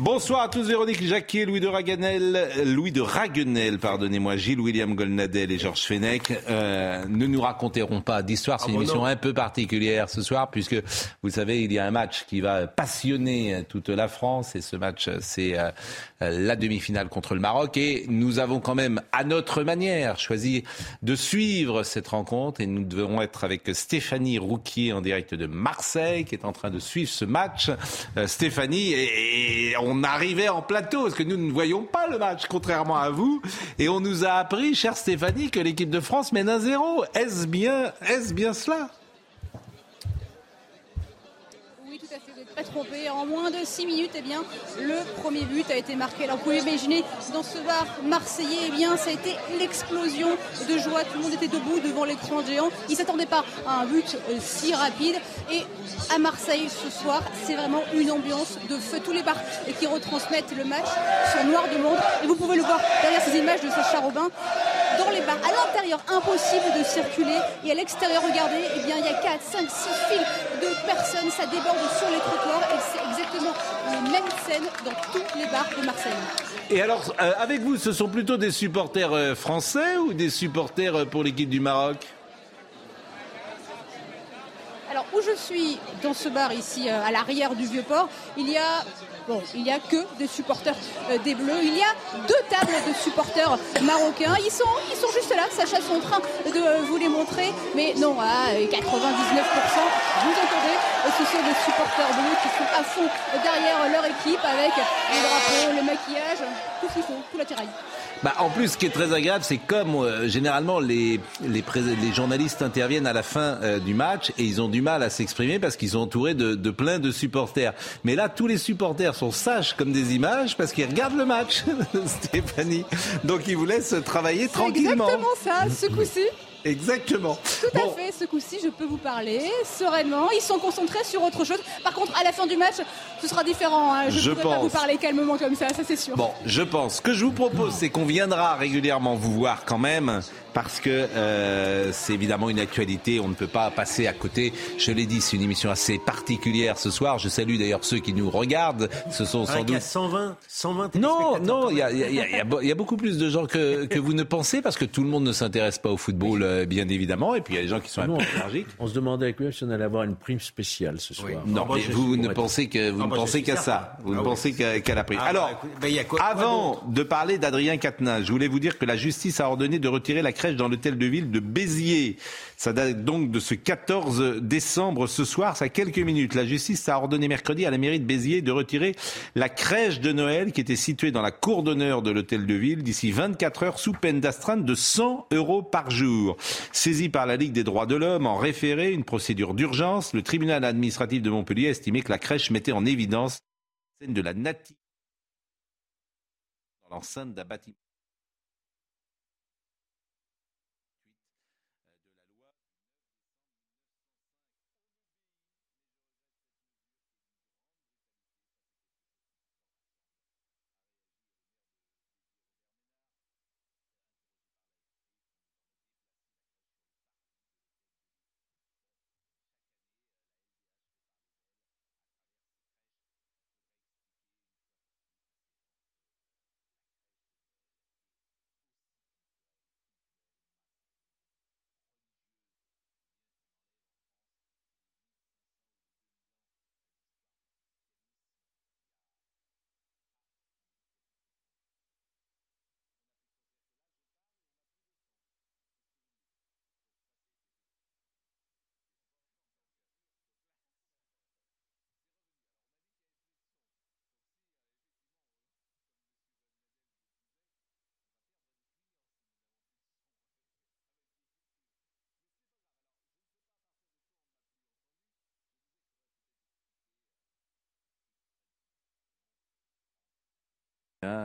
Bonsoir à tous, Véronique Jacquier, Louis de Raganel, Louis de Raguenel, pardonnez-moi, Gilles William Golnadel et Georges Fenech euh, ne nous raconteront pas d'histoire. C'est une émission un peu particulière ce soir puisque vous savez, il y a un match qui va passionner toute la France et ce match, c'est euh, la demi-finale contre le Maroc et nous avons quand même, à notre manière, choisi de suivre cette rencontre et nous devons être avec Stéphanie Rouquier en direct de Marseille qui est en train de suivre ce match. Euh, Stéphanie, et, et on arrivait en plateau, parce que nous ne voyons pas le match, contrairement à vous. Et on nous a appris, chère Stéphanie, que l'équipe de France mène un zéro. Est-ce bien, est-ce bien cela Oui, tout à fait, vous n'êtes trompé. En moins de 6 minutes, eh bien, le premier but a été marqué. Alors, vous pouvez imaginer, dans ce bar marseillais, eh bien, ça a été l'explosion de joie. Tout le monde était debout devant l'écran géant. Ils ne s'attendaient pas à un but euh, si rapide. Et à Marseille, ce soir, c'est vraiment une ambiance de feu. Tous les bars qui retransmettent le match sont noirs de monde. Et vous pouvez le voir derrière ces images de Sacha Robin. Dans les bars, à l'intérieur, impossible de circuler. Et à l'extérieur, regardez, eh bien, il y a 4, 5, 6 files de personnes. Ça déborde sur les trottoirs. Et c'est exactement la même scène dans tous les bars de Marseille. Et alors, euh, avec vous, ce sont plutôt des supporters euh, français ou des supporters euh, pour l'équipe du Maroc? Où je suis dans ce bar ici euh, à l'arrière du vieux port, il y a bon, il y a que des supporters euh, des Bleus. Il y a deux tables de supporters marocains. Ils sont ils sont juste là. Sacha sont en train de euh, vous les montrer, mais non, à 99%, vous entendez, ce sont des supporters bleus qui sont à fond derrière leur équipe avec les drapeaux, le maquillage, tout ce qu'il faut, tout la tiraille. Bah, en plus, ce qui est très agréable, c'est comme euh, généralement les, les, les journalistes interviennent à la fin euh, du match et ils ont du mal à s'exprimer parce qu'ils sont entourés de, de plein de supporters. Mais là, tous les supporters sont sages comme des images parce qu'ils regardent le match, Stéphanie. Donc ils vous laissent travailler tranquillement. exactement ça, ce coup-ci. Exactement. Tout Bon. à fait, ce coup-ci, je peux vous parler sereinement. Ils sont concentrés sur autre chose. Par contre, à la fin du match, ce sera différent. hein. Je Je ne pourrai pas pense. vous parler calmement comme ça, ça c'est sûr. Bon, je pense. Ce que je vous propose, c'est qu'on viendra régulièrement vous voir quand même, parce que euh, c'est évidemment une actualité. On ne peut pas passer à côté. Je l'ai dit, c'est une émission assez particulière ce soir. Je salue d'ailleurs ceux qui nous regardent. Ce sont sans Il y a doute 120, 120 non, non, il y a, il y a- il y a- beaucoup plus de gens que, que vous ne pensez parce que tout le monde ne s'intéresse pas au football, euh, bien évidemment. Et puis il y a des gens qui sont un Nous, peu on- énergiques. On se demandait avec lui si on allait avoir une prime spéciale ce soir. Non, Moi, mais vous ne pensez que vous Ah ne pensez qu'à ça. Vous ne Ah pensez qu'à la prime. Ah, Alors, bah, bah, il y a quoi- quoi avant de parler d'Adrien Quatennens, je voulais vous dire que la justice a ordonné de retirer la dans l'hôtel de ville de Béziers. Ça date donc de ce 14 décembre ce soir, ça a quelques minutes. La justice a ordonné mercredi à la mairie de Béziers de retirer la crèche de Noël qui était située dans la cour d'honneur de l'hôtel de ville d'ici 24 heures sous peine d'astreinte de 100 euros par jour. Saisi par la Ligue des droits de l'homme en référé, une procédure d'urgence, le tribunal administratif de Montpellier a estimé que la crèche mettait en évidence la scène de la nativité dans l'enceinte d'un bâtiment.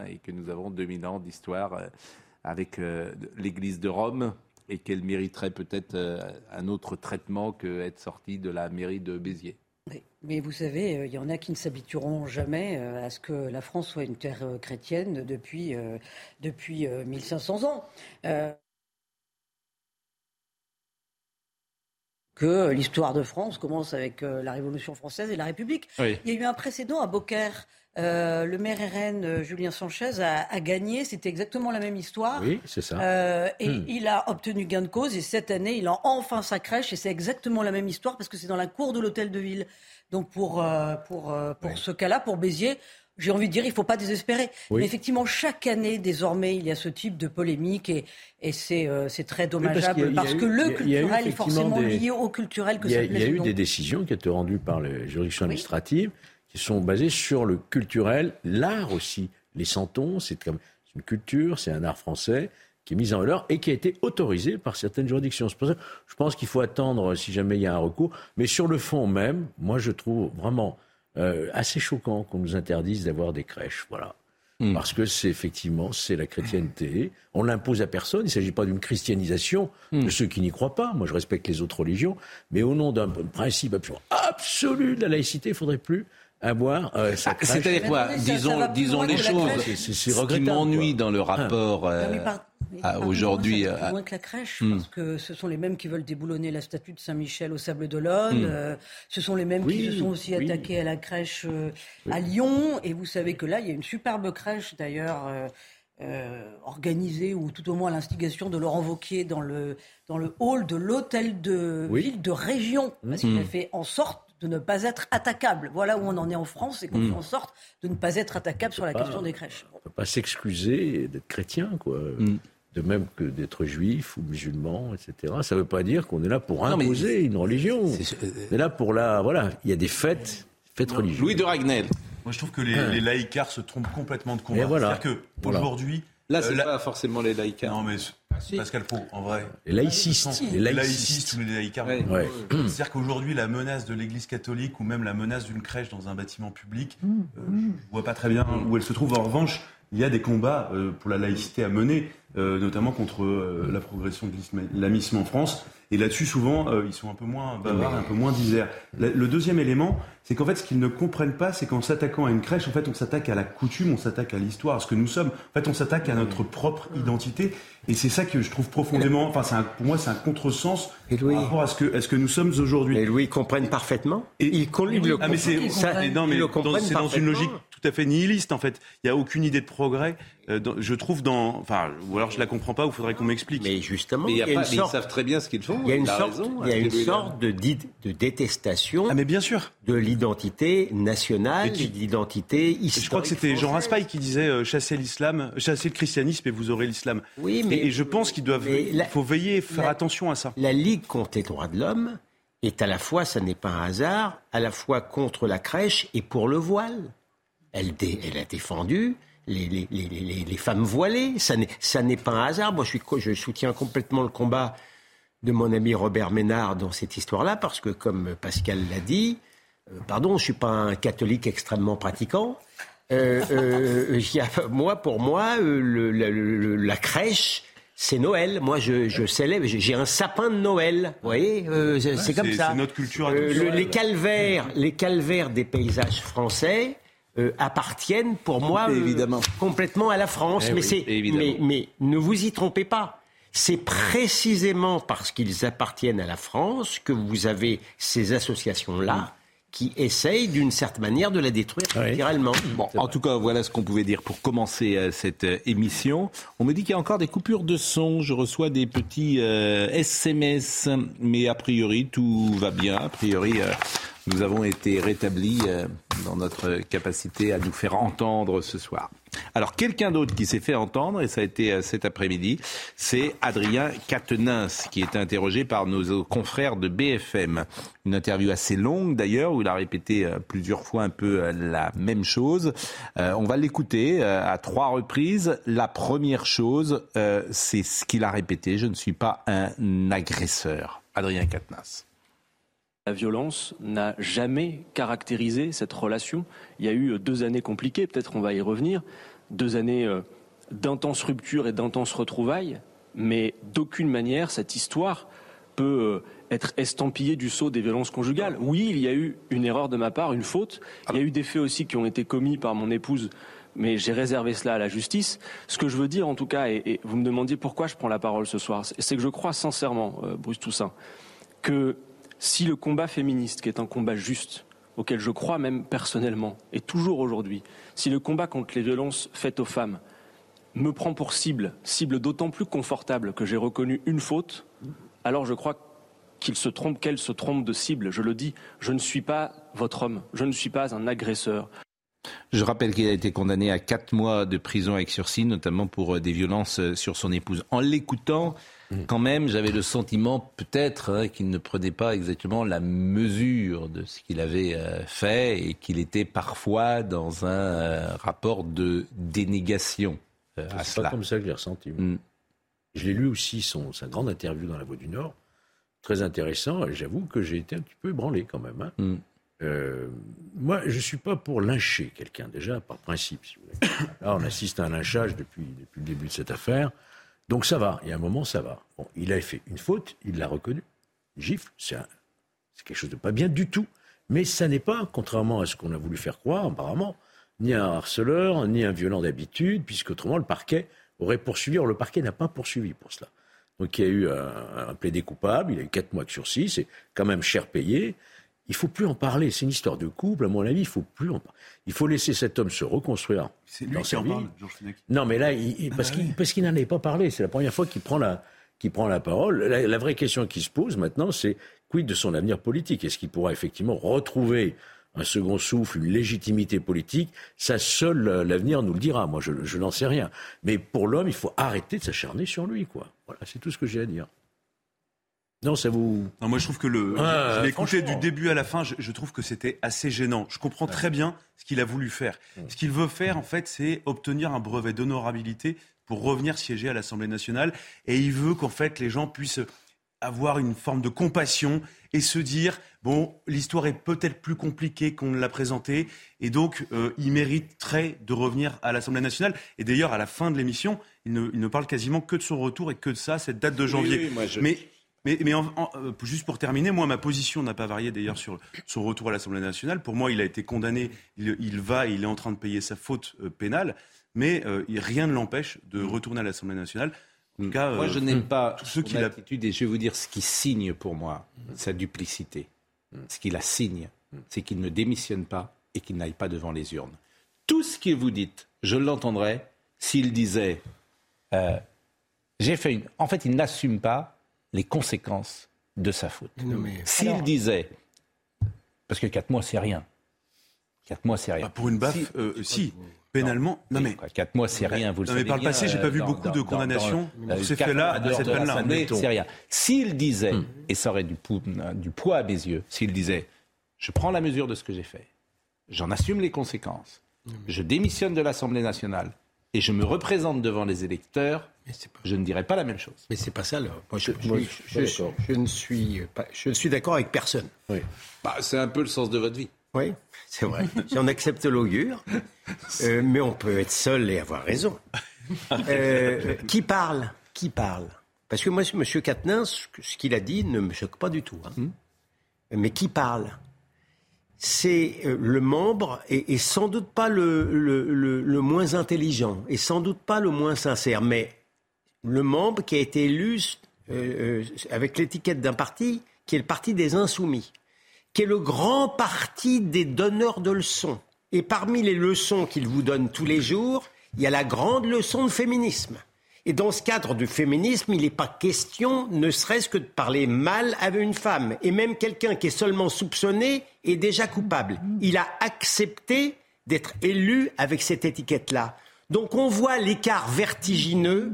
Et que nous avons 2000 ans d'histoire avec l'Église de Rome et qu'elle mériterait peut-être un autre traitement que être sortie de la mairie de Béziers. Mais vous savez, euh, il y en a qui ne s'habitueront jamais euh, à ce que la France soit une terre euh, chrétienne depuis, depuis 1500 ans. que l'histoire de France commence avec la Révolution française et la République. Il y a eu un précédent à Beaucaire. Le maire RN Julien Sanchez a, gagné, c'était exactement la même histoire. Oui, c'est ça. et hmm. il a obtenu gain de cause et cette année, il a enfin sa crèche et c'est exactement la même histoire parce que c'est dans la cour de l'hôtel de ville. Donc pour, euh, pour, euh, pour ce cas-là, pour Béziers, j'ai envie de dire, il ne faut pas désespérer. Mais effectivement, chaque année, désormais, il y a ce type de polémique et, et c'est euh, très dommageable parce, que le culturel est forcément lié au culturel que ça plaît. Il y a eu des décisions qui été rendues par les juridictions administratives qui sont basées sur le culturel, l'art aussi. Les santons, c'est une culture, c'est un art français qui est mise en valeur et qui a été autorisée par certaines juridictions. C'est pour ça que je pense qu'il faut attendre si jamais il y a un recours. Mais sur le fond même, moi je trouve vraiment euh, assez choquant qu'on nous interdise d'avoir des crèches. Voilà. Hmm. Parce que c'est effectivement, c'est la chrétienté. On l'impose à personne. Il ne s'agit pas d'une christianisation de hmm. ceux qui n'y croient pas. Moi, je respecte les autres religions. Mais au nom d'un principe absolu de la laïcité, il ne faudrait plus avoir euh, ah, C'est-à-dire quoi Disons, disons les choses. C'est ce qui m'ennuie dans le rapport. Euh, ah, aujourd'hui. Euh, moins que la crèche, hmm. parce que ce sont les mêmes qui veulent déboulonner la statue de Saint-Michel au Sable d'Olonne. Hmm. Euh, ce sont les mêmes qui se sont aussi attaqués à la crèche euh, à Lyon. Et vous savez que là, il y a une superbe crèche d'ailleurs. organisée ou tout au moins à l'instigation de Laurent Vauquier dans le, dans le hall de l'hôtel de ville de région, parce qu'il a hmm. fait en sorte de ne pas être attaquable. Voilà où on en est en France et qu'on fait en sorte de ne pas être attaquable sur la question des crèches. On ne peut pas s'excuser d'être chrétien, quoi de même que d'être juif ou musulman, etc. Ça ne veut pas dire qu'on est là pour imposer une religion. On est là pour la... Voilà, il y a des fêtes, fêtes religieuses. Louis de Ragnel. Moi, je trouve que les, les laïcars se trompent complètement de combat. Voilà. C'est-à-dire qu'aujourd'hui... Là, c'est euh, pas forcément les laïcars. Non, mais Pascal Pro, en vrai. Les laïcistes. Les laïcistes ou les laïcars. C'est-à-dire qu'aujourd'hui, la menace de l'Église catholique ou même la menace d'une crèche dans un bâtiment public, euh, je ne vois pas très bien où elle se trouve. En revanche, il y a des combats euh, pour la laïcité à mener. Euh, notamment contre euh, la progression de l'islamisme en France. Et là-dessus, souvent, euh, ils sont un peu moins bavards, un peu moins disaires. Le deuxième élément, c'est qu'en fait, ce qu'ils ne comprennent pas, c'est qu'en s'attaquant à une crèche, en fait, on s'attaque à la coutume, on s'attaque à l'histoire, à ce que nous sommes. En fait, on s'attaque à notre propre identité. Et c'est ça que je trouve profondément, enfin, pour moi, c'est un contresens par rapport à ce que, ce que nous sommes aujourd'hui. Et Louis, ils comprennent parfaitement. Et ils, le ah, mais c'est, non, mais c'est dans une logique tout à fait nihiliste, en fait. Il n'y a aucune idée de progrès. Euh, je trouve dans, enfin, ou alors je la comprends pas, ou faudrait qu'on m'explique. Mais justement, il y a pas, ils savent très bien ce qu'ils font. Il y a une sorte, il y a une sorte de, de, détestation. Ah mais bien sûr. De l'identité nationale, de l'identité historique. Je crois que c'était Jean Raspail qui disait euh, chasser l'islam, chasser le christianisme et vous aurez l'islam. Oui, mais et, je pense qu'il doivent, il faut veiller, faire attention à ça. La Ligue contre les droits de l'homme est à la fois, ça n'est pas un hasard, à la fois contre la crèche et pour le voile. Elle, elle a défendu les, les, les, femmes voilées. Ça n'est pas un hasard. Moi, je, suis, je soutiens complètement le combat de mon ami Robert Ménard dans cette histoire-là, parce que, comme Pascal l'a dit, euh, pardon, je ne suis pas un catholique extrêmement pratiquant. Euh, euh, moi, pour moi, la crèche, c'est Noël. Moi, je, je célèbre. J'ai un sapin de Noël. Vous voyez, c'est comme ça. C'est notre culture. les calvaires, les calvaires des paysages français euh, appartiennent pour moi euh, complètement à la France. Eh mais, c'est, mais, mais ne vous y trompez pas. C'est précisément parce qu'ils appartiennent à la France que vous avez ces associations-là qui essayent d'une certaine manière de la détruire littéralement. Bon, en tout cas, voilà ce qu'on pouvait dire pour commencer euh, cette émission. On me dit qu'il y a encore des coupures de son. Je reçois des petits SMS, mais a priori tout va bien. A priori, nous avons été rétablis euh, dans notre capacité à nous faire entendre ce soir. Alors, quelqu'un d'autre qui s'est fait entendre, et ça a été euh, cet après-midi, c'est Adrien Quatennens, qui est interrogé par nos confrères de BFM. Une interview assez longue d'ailleurs, où il a répété euh, plusieurs fois un peu la même chose. on va l'écouter à trois reprises. La première chose, c'est ce qu'il a répété, je ne suis pas un agresseur. Adrien Quatennens. La violence n'a jamais caractérisé cette relation. Il y a eu deux années compliquées, peut-être on va y revenir, deux années euh, d'intenses ruptures et d'intenses retrouvailles, mais d'aucune manière cette histoire peut euh, être estampillée du sceau des violences conjugales. Oui, il y a eu une erreur de ma part, une faute. Il y a eu des faits aussi qui ont été commis par mon épouse, mais j'ai réservé cela à la justice. Ce que je veux dire, en tout cas, et, vous me demandiez pourquoi je prends la parole ce soir, c'est que je crois sincèrement, euh, Bruce Toussaint, que si le combat féministe, qui est un combat juste, auquel je crois même personnellement, et toujours aujourd'hui, si le combat contre les violences faites aux femmes me prend pour cible, cible d'autant plus confortable que j'ai reconnu une faute, alors je crois qu'il se trompe, qu'elle se trompe de cible. Je le dis, je ne suis pas votre homme, je ne suis pas un agresseur. Je rappelle qu'il a été condamné à quatre mois de prison avec sursis, notamment pour euh, des violences euh, sur son épouse. En l'écoutant, mm. quand même, j'avais le sentiment peut-être hein, qu'il ne prenait pas exactement la mesure de ce qu'il avait euh, fait et qu'il était parfois dans un rapport de dénégation C'est pas comme ça que je l'ai ressenti. Mm. Je l'ai lu aussi, son, sa grande interview dans La Voix du Nord. Très intéressant. J'avoue que j'ai été un petit peu ébranlé quand même. Hein. Mm. Euh, moi, je ne suis pas pour lyncher quelqu'un, déjà, par principe, si vous voulez. Là, on assiste à un lynchage depuis, depuis le début de cette affaire. Donc ça va, il y a un moment, ça va. Bon, il a fait une faute, il l'a reconnu. Gifle, c'est quelque chose de pas bien du tout. Mais ça n'est pas, contrairement à ce qu'on a voulu faire croire, apparemment, ni un harceleur, ni un violent d'habitude, puisque autrement le parquet aurait poursuivi. Or, le parquet n'a pas poursuivi pour cela. Donc il y a eu un, un plaidé coupable, il a eu quatre mois de sursis, c'est quand même cher payé. Il faut plus en parler. C'est une histoire de couple, à mon avis. Il faut plus en parler. Il faut laisser cet homme se reconstruire. C'est lui qui en parle, Georges Non, mais là, il, parce ah qu'il parce qu'il n'en avait pas parlé. C'est la première fois qu'il prend la qu'il prend la parole. La, la, vraie question qui se pose maintenant, c'est quid de son avenir politique? Est-ce qu'il pourra effectivement retrouver un second souffle, une légitimité politique, ça seul euh, l'avenir nous le dira. Moi, je, je n'en sais rien. Mais pour l'homme, il faut arrêter de s'acharner sur lui, quoi. Voilà, c'est tout ce que j'ai à dire. Non, ça vous. Non, moi je trouve que le. Ah, je l'ai écouté du début à la fin. Je, trouve que c'était assez gênant. Je comprends très bien ce qu'il a voulu faire. Ce qu'il veut faire, en fait, c'est obtenir un brevet d'honorabilité pour revenir siéger à l'Assemblée nationale. Et il veut qu'en fait les gens puissent avoir une forme de compassion et se dire bon, l'histoire est peut-être plus compliquée qu'on l'a présentée, et donc euh, il mériterait de revenir à l'Assemblée nationale. Et d'ailleurs, à la fin de l'émission, il ne, parle quasiment que de son retour et que de ça, cette date de janvier. Mais mais, mais euh, juste pour terminer, moi, ma position n'a pas varié d'ailleurs sur son retour à l'Assemblée nationale. Pour moi, il a été condamné, il, va, il est en train de payer sa faute euh, pénale, mais rien ne l'empêche de mm. retourner à l'Assemblée nationale moi, je n'aime pas ce son attitude et je vais vous dire ce qui signe pour moi sa duplicité. Ce qui la signe, c'est qu'il ne démissionne pas et qu'il n'aille pas devant les urnes. Tout ce que vous dites, je l'entendrais s'il disait euh, j'ai fait une. En fait, il n'assume pas les conséquences de sa faute. S'il disait parce que quatre mois, c'est rien. Quatre mois, c'est rien. Bah, pour une baffe, euh, si. Pénalement Non, mais. Quatre mois, c'est rien, vous le non, savez. Mais par le passé, j'ai pas vu beaucoup de condamnations pour ces faits-là à cette peine-là. C'est rien. S'il disait, hmm. et ça aurait du, du poids à mes yeux, s'il disait je prends la mesure de ce que j'ai fait, j'en assume les conséquences, je démissionne de l'Assemblée nationale et je me représente devant les électeurs, je ne dirais pas la même chose. Mais c'est pas ça. Là. Moi, je, je, ne suis pas, je suis d'accord avec personne. Oui. Bah, c'est un peu le sens de votre vie. Oui, c'est vrai. si on accepte l'augure, euh, mais on peut être seul et avoir raison. Euh, qui parle? Qui parle? Parce que moi, M. Quatennin, ce qu'il a dit ne me choque pas du tout. Hein. Hmm. Mais qui parle? C'est euh, le membre et, sans doute pas le, le, moins intelligent et sans doute pas le moins sincère, mais le membre qui a été élu avec l'étiquette d'un parti qui est le parti des insoumis qui est le grand parti des donneurs de leçons. Et parmi les leçons qu'il vous donne tous les jours, il y a la grande leçon de féminisme. Et dans ce cadre du féminisme, il n'est pas question, ne serait-ce que de parler mal avec une femme. Et même quelqu'un qui est seulement soupçonné est déjà coupable. Il a accepté d'être élu avec cette étiquette-là. Donc on voit l'écart vertigineux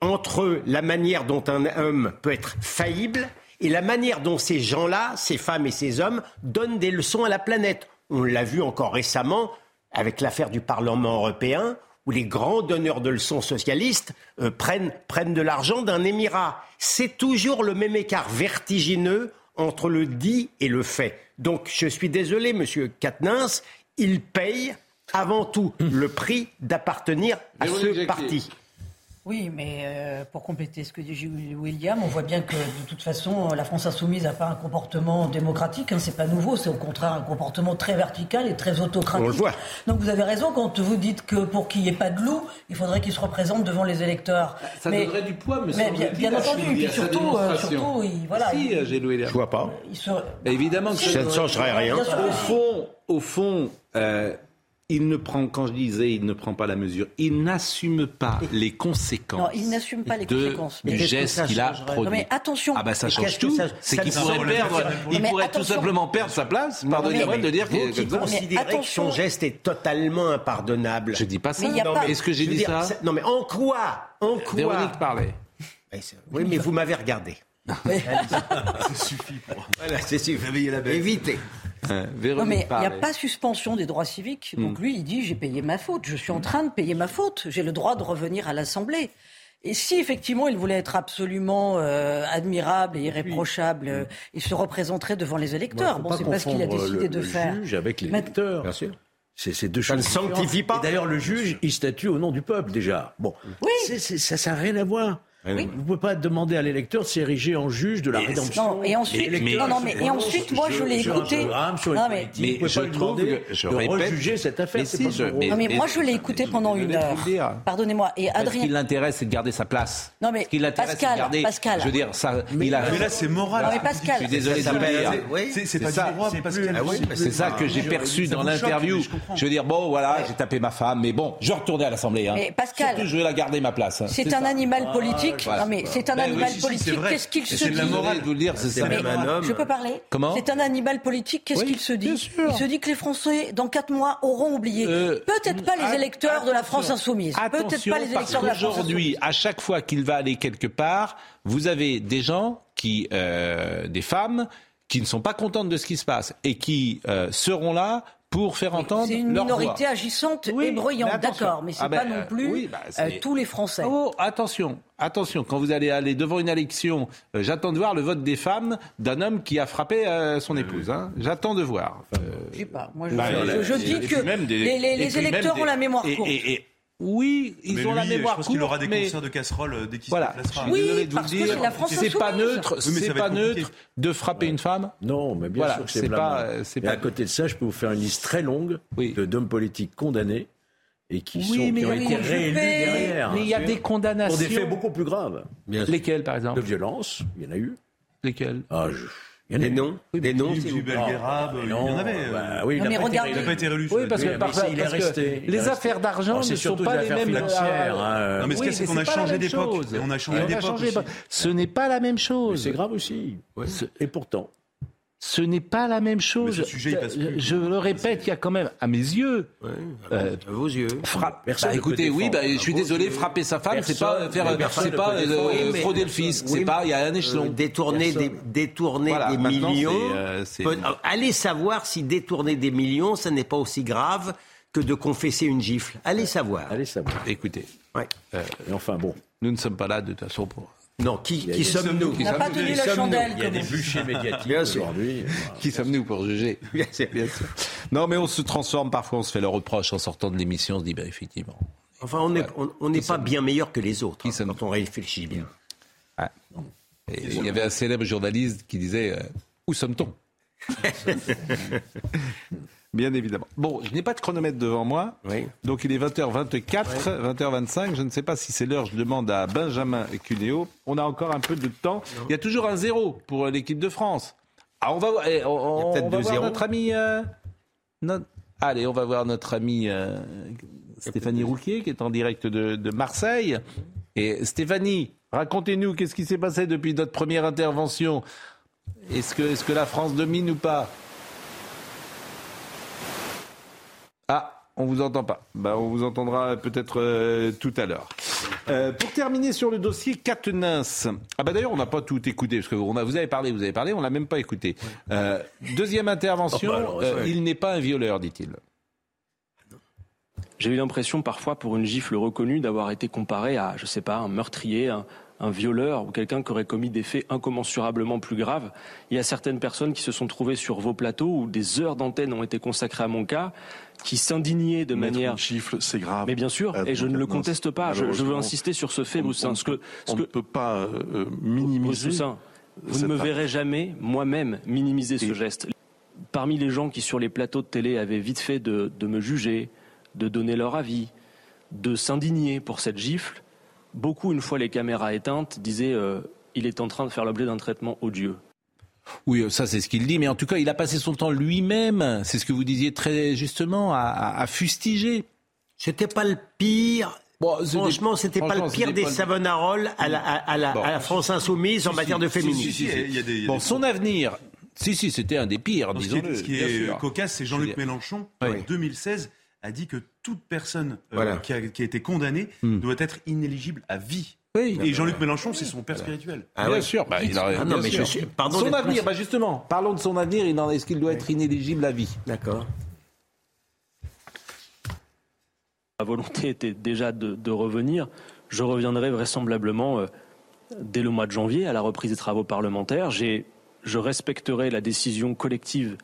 entre la manière dont un homme peut être faillible et la manière dont ces gens-là, ces femmes et ces hommes, donnent des leçons à la planète. On l'a vu encore récemment avec l'affaire du Parlement européen, où les grands donneurs de leçons socialistes euh, prennent, prennent de l'argent d'un émirat. C'est toujours le même écart vertigineux entre le dit et le fait. Donc je suis désolé, monsieur Katnins, il paye avant tout le prix d'appartenir à ce parti. Oui, mais euh, pour compléter ce que dit William, on voit bien que de toute façon, la France insoumise n'a pas un comportement démocratique. Hein, c'est pas nouveau, c'est au contraire un comportement très vertical et très autocratique. On le voit. Donc vous avez raison quand vous dites que pour qu'il n'y ait pas de loup, il faudrait qu'il se représente devant les électeurs. Ça mais, donnerait du poids, mais, mais bien, entendu. Et puis surtout, euh, surtout, il, voilà. Si, il, William. Je vois pas. Évidemment que ça ne changerait rien. Au fond, au fond. Euh, il ne prend, quand je disais, il ne prend pas la mesure, il n'assume pas les conséquences. Non, il n'assume pas les conséquences. Du geste qu'il a produit. mais attention. Ah bah ça change tout. C'est qu'il pourrait perdre, il pourrait tout simplement perdre sa place. Pardonnez-moi de dire que vous considérez que son geste est totalement impardonnable. Je dis pas ça. Est-ce que j'ai dit ça Non, mais en quoi En quoi Véronique parlait. Oui, mais vous m'avez regardé. ça suffit pour. Voilà, c'est suffit. Réveiller Évitez. non, mais il n'y a pas suspension des droits civiques. Donc hmm. lui, il dit j'ai payé ma faute. Je suis en train de payer ma faute. J'ai le droit de revenir à l'Assemblée. Et si effectivement il voulait être absolument euh, admirable et irréprochable, euh, il se représenterait devant les électeurs. bon, c'est pas ce qu'il a décidé de faire. Juge avec l'électeur. Bien sûr. C'est deux choses. Ça ne sanctifie pas. D'ailleurs, le juge, il statue au nom du peuple déjà. Bon, oui. ça n'a rien à voir. Vous ne pouvez pas demander à l'électeur de s'ériger en juge de la rédemption. Non, et ensuite, non, non, mais, et ensuite moi, je l'ai écouté. non, mais, mais je trouve que je de rejuger cette affaire. Mais si, je, mais, non, mais moi, je l'ai écouté pendant une heure. Pardonnez-moi. Et Adrien. Ce qui l'intéresse, c'est de garder sa place. Non, mais Pascal, garder, Pascal. Je veux dire, ça. Mais, là, c'est moral. Non, mais Pascal. Je suis désolé de le dire. C'est pas ça. C'est ça que j'ai perçu dans l'interview. Je veux dire, bon, voilà, j'ai tapé ma femme, mais bon, je retournais à l'Assemblée. Mais Pascal. je vais la garder ma place. C'est un animal politique. Non, mais c'est un un ben animal politique, qu'est-ce qu'il se dit la morale de vous le dire, c'est ça. Je peux parler Comment C'est un animal politique, qu'est-ce qu'il se dit Il se dit que les Français, dans quatre mois, auront oublié. Euh, peut-être pas les électeurs de la France insoumise. Peut-être pas les électeurs de la France Aujourd'hui, à chaque fois qu'il va aller quelque part, vous avez des gens qui, euh, des femmes, qui ne sont pas contentes de ce qui se passe et qui euh, seront là pour faire entendre. C'est une minorité agissante et bruyante, d'accord, mais c'est ah pas non plus bah, euh, tous les Français. Oh, attention, attention, quand vous allez aller devant une élection, euh, j'attends de voir le vote des femmes d'un homme qui a frappé euh, son épouse. Hein. J'attends de voir. je sais pas. Moi, je, bah, dis que les, électeurs ont la mémoire courte. Oui, ils ont la mémoire je pense qu'il aura des concerts de casseroles euh, dès qu'il voilà. se déplacera. Oui, désolé de vous dire, c'est pas neutre, c'est pas neutre de frapper une femme. Non, mais bien sûr que c'est pas. Et à côté de ça, je peux vous faire une liste très longue d'hommes politiques condamnés et qui, sont, qui ont été réélus derrière. Mais il y a des condamnations. Pour des faits beaucoup plus graves. Lesquels, par exemple? De violence, il y en a eu. Lesquels? Ah, je... Il y en des noms Des noms Il y en avait. Bah, oui, il n'a pas, été réélu. Oui, parce que, parce il est resté. les affaires d'argent ne sont pas les mêmes. Financières, hein. Non, mais ce c'est qu'on a changé d'époque. On a changé d'époque. Ce n'est pas la même chose. C'est grave aussi. Et pourtant. Ce n'est pas la même chose. Je le répète, il y a quand même, à mes yeux, euh, à vos yeux, frappe. Bah, écoutez, oui, bah, je suis désolé, frapper sa femme, c'est pas faire, c'est pas euh, frauder le fisc, c'est pas, il y a un échelon. Euh, détourner des, détourner des millions. allez savoir si détourner des millions, ce n'est pas aussi grave que de confesser une gifle. Allez savoir. Allez savoir. Écoutez. Et enfin bon. Nous ne sommes pas là de toute façon pour non, qui, qui sommes-nous n'a pas tenu la chandelle. Il y a des bûchers médiatiques aujourd'hui. Qui sommes-nous pour juger Bien sûr. Non, mais on se transforme parfois, on se fait le reproche en sortant de l'émission, on se dit, ben effectivement. Enfin, on n'est on, pas bien meilleur que les autres, hein, quand on réfléchit bien. il y avait un célèbre journaliste qui disait, euh, où sommes-t-on? Bien évidemment. Bon, je n'ai pas de chronomètre devant moi. Donc il est 20h24, 20h25. Je ne sais pas si c'est l'heure. Je demande à Benjamin et Cuneo. On a encore un peu de temps. Il y a toujours un zéro pour l'équipe de France. Ah, on va, eh, on, va voir notre ami. Euh, allez, on va voir notre ami euh, Stéphanie Rouquier qui est en direct de, Marseille. Et Stéphanie, racontez-nous qu'est-ce qui s'est passé depuis notre première intervention. Est-ce que, est -ce que la France domine ou pas? Ah, on vous entend pas. Bah, on vous entendra peut-être euh, tout à l'heure. Euh, pour terminer sur le dossier Quatennens. Ah bah d'ailleurs on n'a pas tout écouté parce que on a, vous avez parlé, vous avez parlé, on l'a même pas écouté. Euh, deuxième intervention, oh, bah il n'est pas un violeur, dit-il. j'ai eu l'impression parfois, pour une gifle reconnue, d'avoir été comparé à, je sais pas, un meurtrier, un, un violeur ou quelqu'un qui aurait commis des faits incommensurablement plus graves. Il y a certaines personnes qui se sont trouvées sur vos plateaux où des heures d'antenne ont été consacrées à mon cas, qui s'indignaient de manière. Une chiffre, c'est grave. Mais bien sûr, et je ne le conteste pas. Je, veux insister sur ce fait, Moussin. Ce que, ce on ne peut pas euh, minimiser. Moussin, vous ne me verrez jamais, moi-même, minimiser ce geste. Parmi les gens qui, sur les plateaux de télé, avaient vite fait de, de me juger, de donner leur avis, de s'indigner pour cette gifle, beaucoup, une fois les caméras éteintes, disaient euh, il est en train de faire l'objet d'un traitement odieux. Oui, ça c'est ce qu'il dit, mais en tout cas, il a passé son temps lui-même, c'est ce que vous disiez très justement, à, à, fustiger. C'était pas le pire. Bon, franchement, c'était pas le pire des Savonaroles à la, à, la, à la France insoumise en matière de féminisme. bon, son avenir, si, si, c'était un des pires, disons-le. Ce qui est, cocasse, c'est Jean-Luc Mélenchon, en 2016, a dit que toute personne euh, qui, a, été condamnée hmm. doit être inéligible à vie. Et Jean-Luc Mélenchon, c'est son père spirituel. Ah bien sûr. Bah, il a, ah non, mais Je suis, pardon son avenir, bah justement, parlons de son avenir. Est-ce qu'il doit être inéligible à vie? D'accord. Ma volonté était déjà de, revenir. Je reviendrai vraisemblablement euh, dès le mois de janvier à la reprise des travaux parlementaires. Je respecterai la décision collective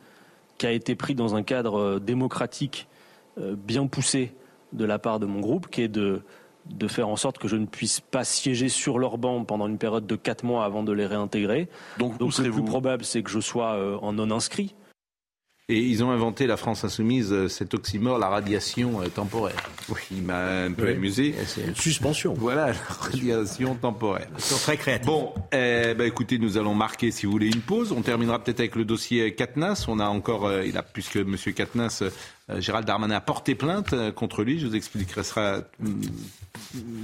qui a été prise dans un cadre euh, démocratique euh, bien poussé de la part de mon groupe, qui est de, de faire en sorte que je ne puisse pas siéger sur leur banc pendant une période de quatre mois avant de les réintégrer. Donc, Donc le plus probable, c'est que je sois euh, en non inscrit. Et ils ont inventé la France insoumise, euh, cet oxymore, la radiation euh, temporaire. Oui, il m'a un peu amusé. C'est une suspension. Voilà, la radiation temporaire. Ils sont très créatifs. Bon, eh ben, écoutez, nous allons marquer, si vous voulez, une pause. On terminera peut-être avec le dossier Katnas. On a encore, euh, il a, puisque M. Katnas, Gérald Darmanin a porté plainte contre lui. Je vous expliquerai ça mm,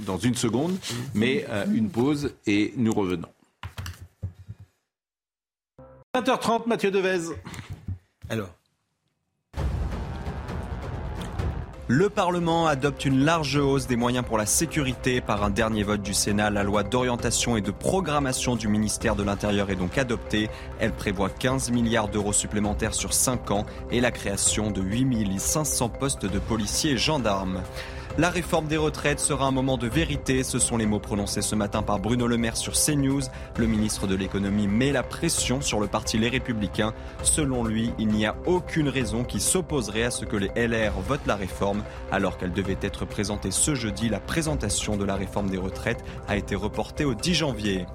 dans une seconde. Mais une pause et nous revenons. 20h30, Mathieu Devez. Alors. Le Parlement adopte une large hausse des moyens pour la sécurité par un dernier vote du Sénat. La loi d'orientation et de programmation du ministère de l'Intérieur est donc adoptée. Elle prévoit 15 milliards d'euros supplémentaires sur 5 ans et la création de 8500 postes de policiers et gendarmes. La réforme des retraites sera un moment de vérité. Ce sont les mots prononcés ce matin par Bruno Le Maire sur CNews. Le ministre de l'économie met la pression sur le parti Les Républicains. Selon lui, il n'y a aucune raison qui s'opposerait à ce que les LR votent la réforme. Alors qu'elle devait être présentée ce jeudi, la présentation de la réforme des retraites a été reportée au 10 janvier.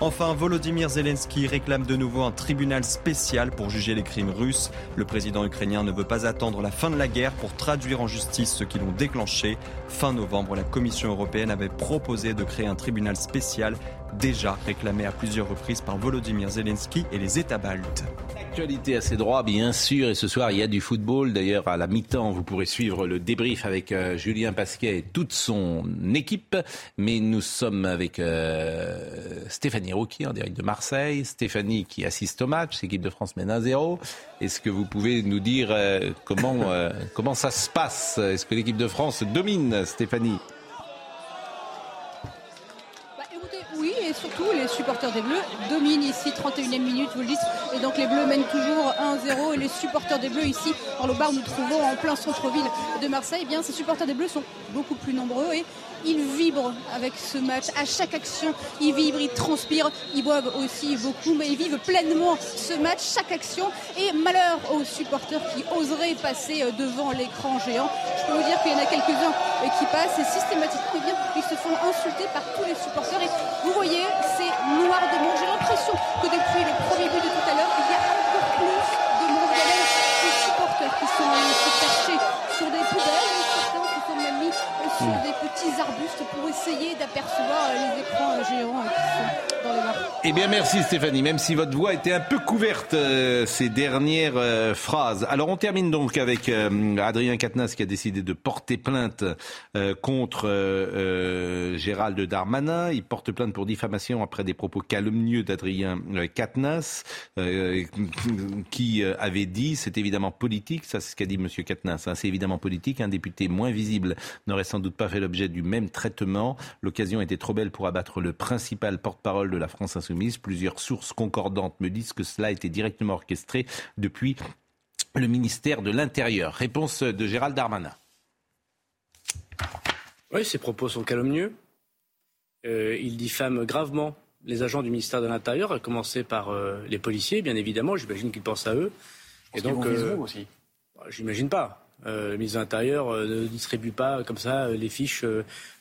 Enfin, Volodymyr Zelensky réclame de nouveau un tribunal spécial pour juger les crimes russes. Le président ukrainien ne veut pas attendre la fin de la guerre pour traduire en justice ceux qui l'ont déclenché. Fin novembre, la Commission européenne avait proposé de créer un tribunal spécial déjà réclamé à plusieurs reprises par Volodymyr Zelensky et les États baltes. Actualité à ses droits, bien sûr. Et ce soir, il y a du football. D'ailleurs, à la mi-temps, vous pourrez suivre le débrief avec euh, Julien Pasquet et toute son équipe. Mais nous sommes avec euh, Stéphanie Rouki en direct de Marseille. Stéphanie qui assiste au match. L'équipe de France mène 1-0. Est-ce que vous pouvez nous dire euh, comment, comment ça se passe? Est-ce que l'équipe de France domine, Stéphanie? Surtout les supporters des Bleus dominent ici 31e minute, vous le dites. Et donc les Bleus mènent toujours 1-0 et les supporters des Bleus ici dans le bar nous trouvons en plein centre-ville de Marseille. Eh bien ces supporters des Bleus sont beaucoup plus nombreux et ils vibrent avec ce match. À chaque action, ils vibrent, ils transpirent, ils boivent aussi beaucoup, mais ils vivent pleinement ce match, chaque action. Et malheur aux supporters qui oseraient passer euh, devant l'écran géant. Je peux vous dire qu'il y en a quelques-uns euh, qui passent et systématiquement, eh bien, ils se font insulter par tous les supporters. Et vous voyez, c'est noir de monde. J'ai l'impression que depuis le premier but de tout à l'heure, il y a encore plus de monde. Des supporters qui sont perchés sur des poubelles, des petits arbustes pour essayer d'apercevoir les écrans géants qui sont dans les. Eh bien, merci Stéphanie, même si votre voix était un peu couverte euh, ces dernières euh, phrases. Alors, on termine donc avec euh, Adrien Quatennens qui a décidé de porter plainte contre Gérald Darmanin. Il porte plainte pour diffamation après des propos calomnieux d'Adrien Quatennens qui avait dit, c'est évidemment politique, ça c'est ce qu'a dit Monsieur hein, c'est évidemment politique, un député moins visible n'aurait sans doute pas fait l'objet du même traitement. L'occasion était trop belle pour abattre le principal porte-parole de la France insoumise. Plusieurs sources concordantes me disent que cela a été directement orchestré depuis le ministère de l'Intérieur. Réponse de Gérald Darmanin. Oui, ses propos sont calomnieux. Euh, il diffame gravement les agents du ministère de l'Intérieur, à commencer par euh, les policiers, bien évidemment. J'imagine qu'il pense à eux. Et donc, euh, aussi? Bah, j'imagine pas. Le ministre de l'Intérieur ne distribue pas comme ça les fiches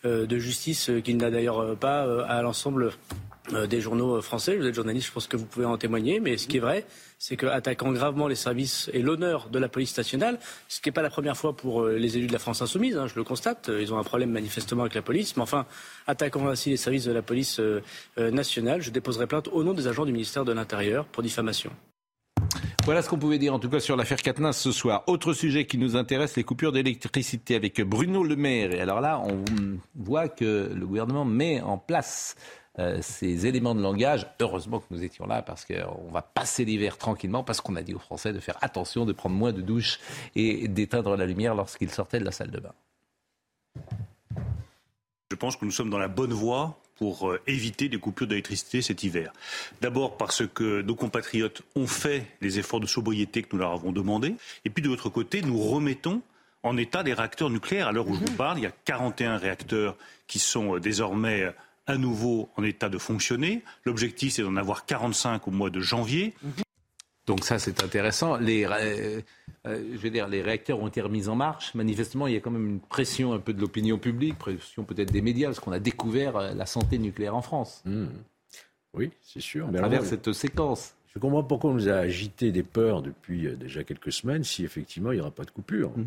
de justice qu'il n'a d'ailleurs pas à l'ensemble des journaux français. Vous êtes journaliste, je pense que vous pouvez en témoigner. Mais ce qui est vrai, c'est qu'attaquant gravement les services et l'honneur de la police nationale, ce qui n'est pas la première fois pour euh, les élus de la France insoumise, hein, je le constate, euh, ils ont un problème manifestement avec la police, mais enfin, attaquant ainsi les services de la police euh, nationale, je déposerai plainte au nom des agents du ministère de l'Intérieur pour diffamation. Voilà ce qu'on pouvait dire en tout cas sur l'affaire Katnins ce soir. Autre sujet qui nous intéresse, les coupures d'électricité avec Bruno Le Maire. Et alors là, on voit que le gouvernement met en place euh, ces éléments de langage. Heureusement que nous étions là parce qu'on va passer l'hiver tranquillement parce qu'on a dit aux Français de faire attention, de prendre moins de douches et d'éteindre la lumière lorsqu'ils sortaient de la salle de bain. Je pense que nous sommes dans la bonne voie pour euh, éviter des coupures d'électricité cet hiver. D'abord parce que nos compatriotes ont fait les efforts de sobriété que nous leur avons demandés. Et puis de l'autre côté, nous remettons en état des réacteurs nucléaires. À l'heure où je vous parle, il y a 41 réacteurs qui sont euh, désormais à nouveau en état de fonctionner. L'objectif, c'est d'en avoir 45 au mois de janvier. Donc ça, c'est intéressant. Les, euh, euh, je veux dire, les réacteurs ont été remis en marche. Manifestement, il y a quand même une pression un peu de l'opinion publique, pression peut-être des médias, parce qu'on a découvert euh, la santé nucléaire en France. Mmh. Oui, c'est sûr. À travers cette séquence. Je comprends pourquoi on nous a agité des peurs depuis déjà quelques semaines si effectivement il n'y aura pas de coupure. Mmh.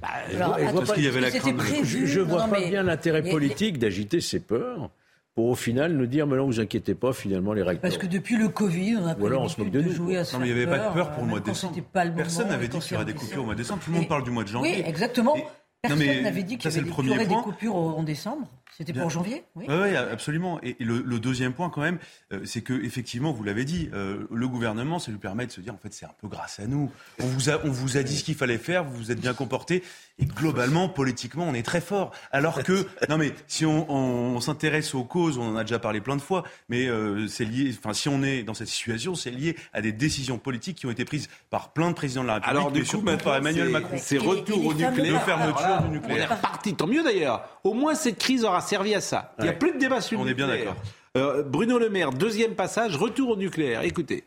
Bah, je, ne vois pas bien l'intérêt politique d'agiter ces peurs pour au final nous dire, mais non, vous inquiétez pas, finalement, les réacteurs. Parce que depuis le Covid, on a pas on se moque de, jouer à Non, mais il n'y avait pas de peur pour le mois de décembre. Personne n'avait dit qu'il y aurait des coupures au mois de décembre. Tout le monde parle du mois de janvier. Oui, exactement. Personne n'avait dit qu'il y, aurait des coupures en décembre. C'était pour janvier Oui, oui absolument. Et, le, deuxième point, quand même, euh, c'est que effectivement, vous l'avez dit, euh, le gouvernement, ça lui permet de se dire, en fait, c'est un peu grâce à nous. On vous a, on vous a dit ce qu'il fallait faire, vous vous êtes bien comporté, et globalement, politiquement, on est très fort. Alors que, non mais, si on, s'intéresse aux causes, on en a déjà parlé plein de fois, mais euh, c'est lié, enfin, si on est dans cette situation, c'est lié à des décisions politiques qui ont été prises par plein de présidents de la République, Alors, du coup, par Emmanuel Macron. C'est retour au nucléaire, fermeture du nucléaire. On est reparti, tant mieux d'ailleurs. Au moins, cette crise aura servi à ça. Il n'y a plus de débat sur le nucléaire. On est bien d'accord. Euh, Bruno Le Maire, deuxième passage, retour au nucléaire. Écoutez.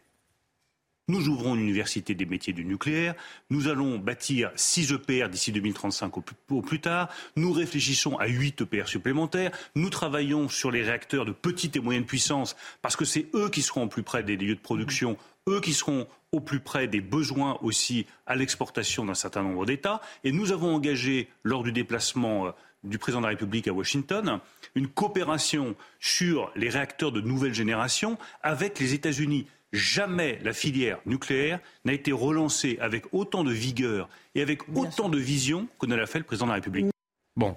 Nous ouvrons une université des métiers du nucléaire. Nous allons bâtir 6 EPR d'ici 2035 au plus, au plus, tard. Nous réfléchissons à 8 EPR supplémentaires. Nous travaillons sur les réacteurs de petite et moyenne puissance parce que c'est eux qui seront au plus près des lieux de production, eux qui seront au plus près des besoins aussi à l'exportation d'un certain nombre d'États. Et nous avons engagé, lors du déplacement euh, du président de la République à Washington, une coopération sur les réacteurs de nouvelle génération avec les États-Unis. Jamais la filière nucléaire n'a été relancée avec autant de vigueur et avec autant de vision que ne l'a fait le président de la République. Bon,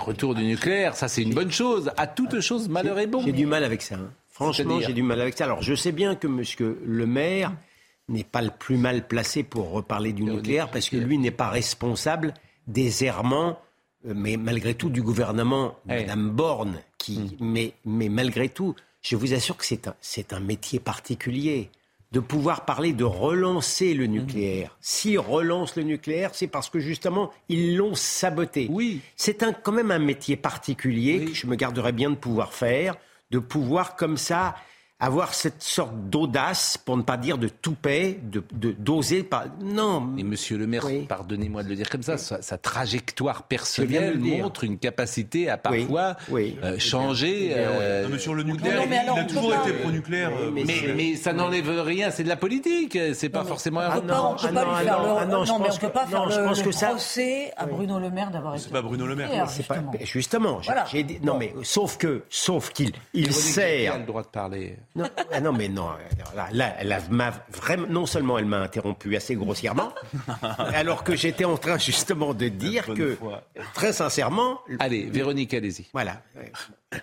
retour du nucléaire, ça c'est une bonne chose. À toute chose, malheur est bon. J'ai du mal avec ça. Hein. Franchement, j'ai du mal avec ça. Alors, je sais bien que M. Le Maire n'est pas le plus mal placé pour reparler du nucléaire parce que lui n'est pas responsable des errements mais malgré tout, du gouvernement, Mme Borne, qui, mm. mais, mais malgré tout, je vous assure que c'est un, c'est un métier particulier de pouvoir parler de relancer le nucléaire. Mm. S'ils relancent le nucléaire, c'est parce que justement, ils l'ont saboté. Oui. C'est un, quand même un métier particulier que je me garderais bien de pouvoir faire, de pouvoir comme ça avoir cette sorte d'audace, pour ne pas dire de toupet, de d'oser pas. Non. Mais Monsieur le Maire, pardonnez-moi de le dire comme ça, sa, trajectoire personnelle montre une capacité à parfois euh, changer. Euh, non, mais sur le nucléaire, il a toujours été pro-nucléaire. Mais, euh, mais, ça n'enlève rien, c'est de la politique, c'est pas forcément un Non, on peut pas lui faire le. Non, mais on peut pas faire le procès à Bruno Le Maire d'avoir été. C'est pas Bruno Le Maire. Justement. Non, mais sauf que, sauf qu'il il sert. le droit de parler? Non, ah non, mais non. Là, elle vraiment, non seulement elle m'a interrompu assez grossièrement, alors que j'étais en train justement de dire que, très sincèrement. Allez, Véronique, allez-y. Voilà.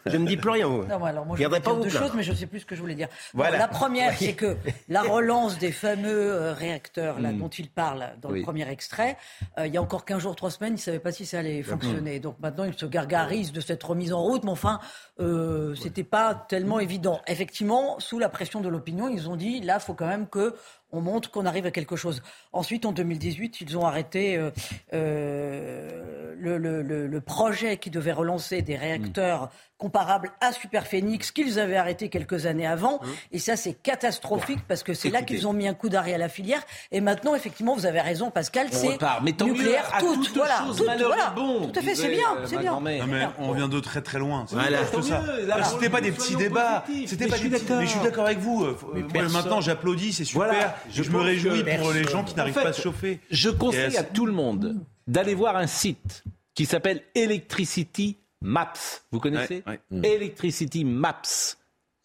Je ne dis plus rien. Vous. Non, alors moi, je vais dire deux choses, mais je ne sais plus ce que je voulais dire. Voilà. la première, c'est que la relance des fameux euh, réacteurs là, hmm. dont il parle dans le premier extrait, euh, il y a encore 15 jours, 3 semaines, il ne savait pas si ça allait fonctionner. Donc maintenant, il se gargarise de cette remise en route, mais enfin, euh, c'était pas tellement évident. Effectivement, sous la pression de l'opinion, ils ont dit là, il faut quand même que on montre qu'on arrive à quelque chose. Ensuite, en 2018, ils ont arrêté euh, euh, le, le, le, projet qui devait relancer des réacteurs comparable à Superphénix qu'ils avaient arrêté quelques années avant. Hein et ça, c'est catastrophique parce que c'est là qu'ils ont mis un coup d'arrêt à la filière. Et maintenant, effectivement, vous avez raison, Pascal, c'est nucléaire, tout, voilà, tout, voilà. Bon, tout à fait, c'est bien, c'est bien. mais on vient de très très loin. Voilà. C'était pas des petits débats. C'était pas des petits. Mais je suis d'accord avec vous. Maintenant, j'applaudis, c'est super. Je me réjouis pour les gens qui n'arrivent pas à se chauffer. Je conseille à tout le monde d'aller voir un site qui s'appelle Electricity Maps. Vous connaissez Electricity Maps.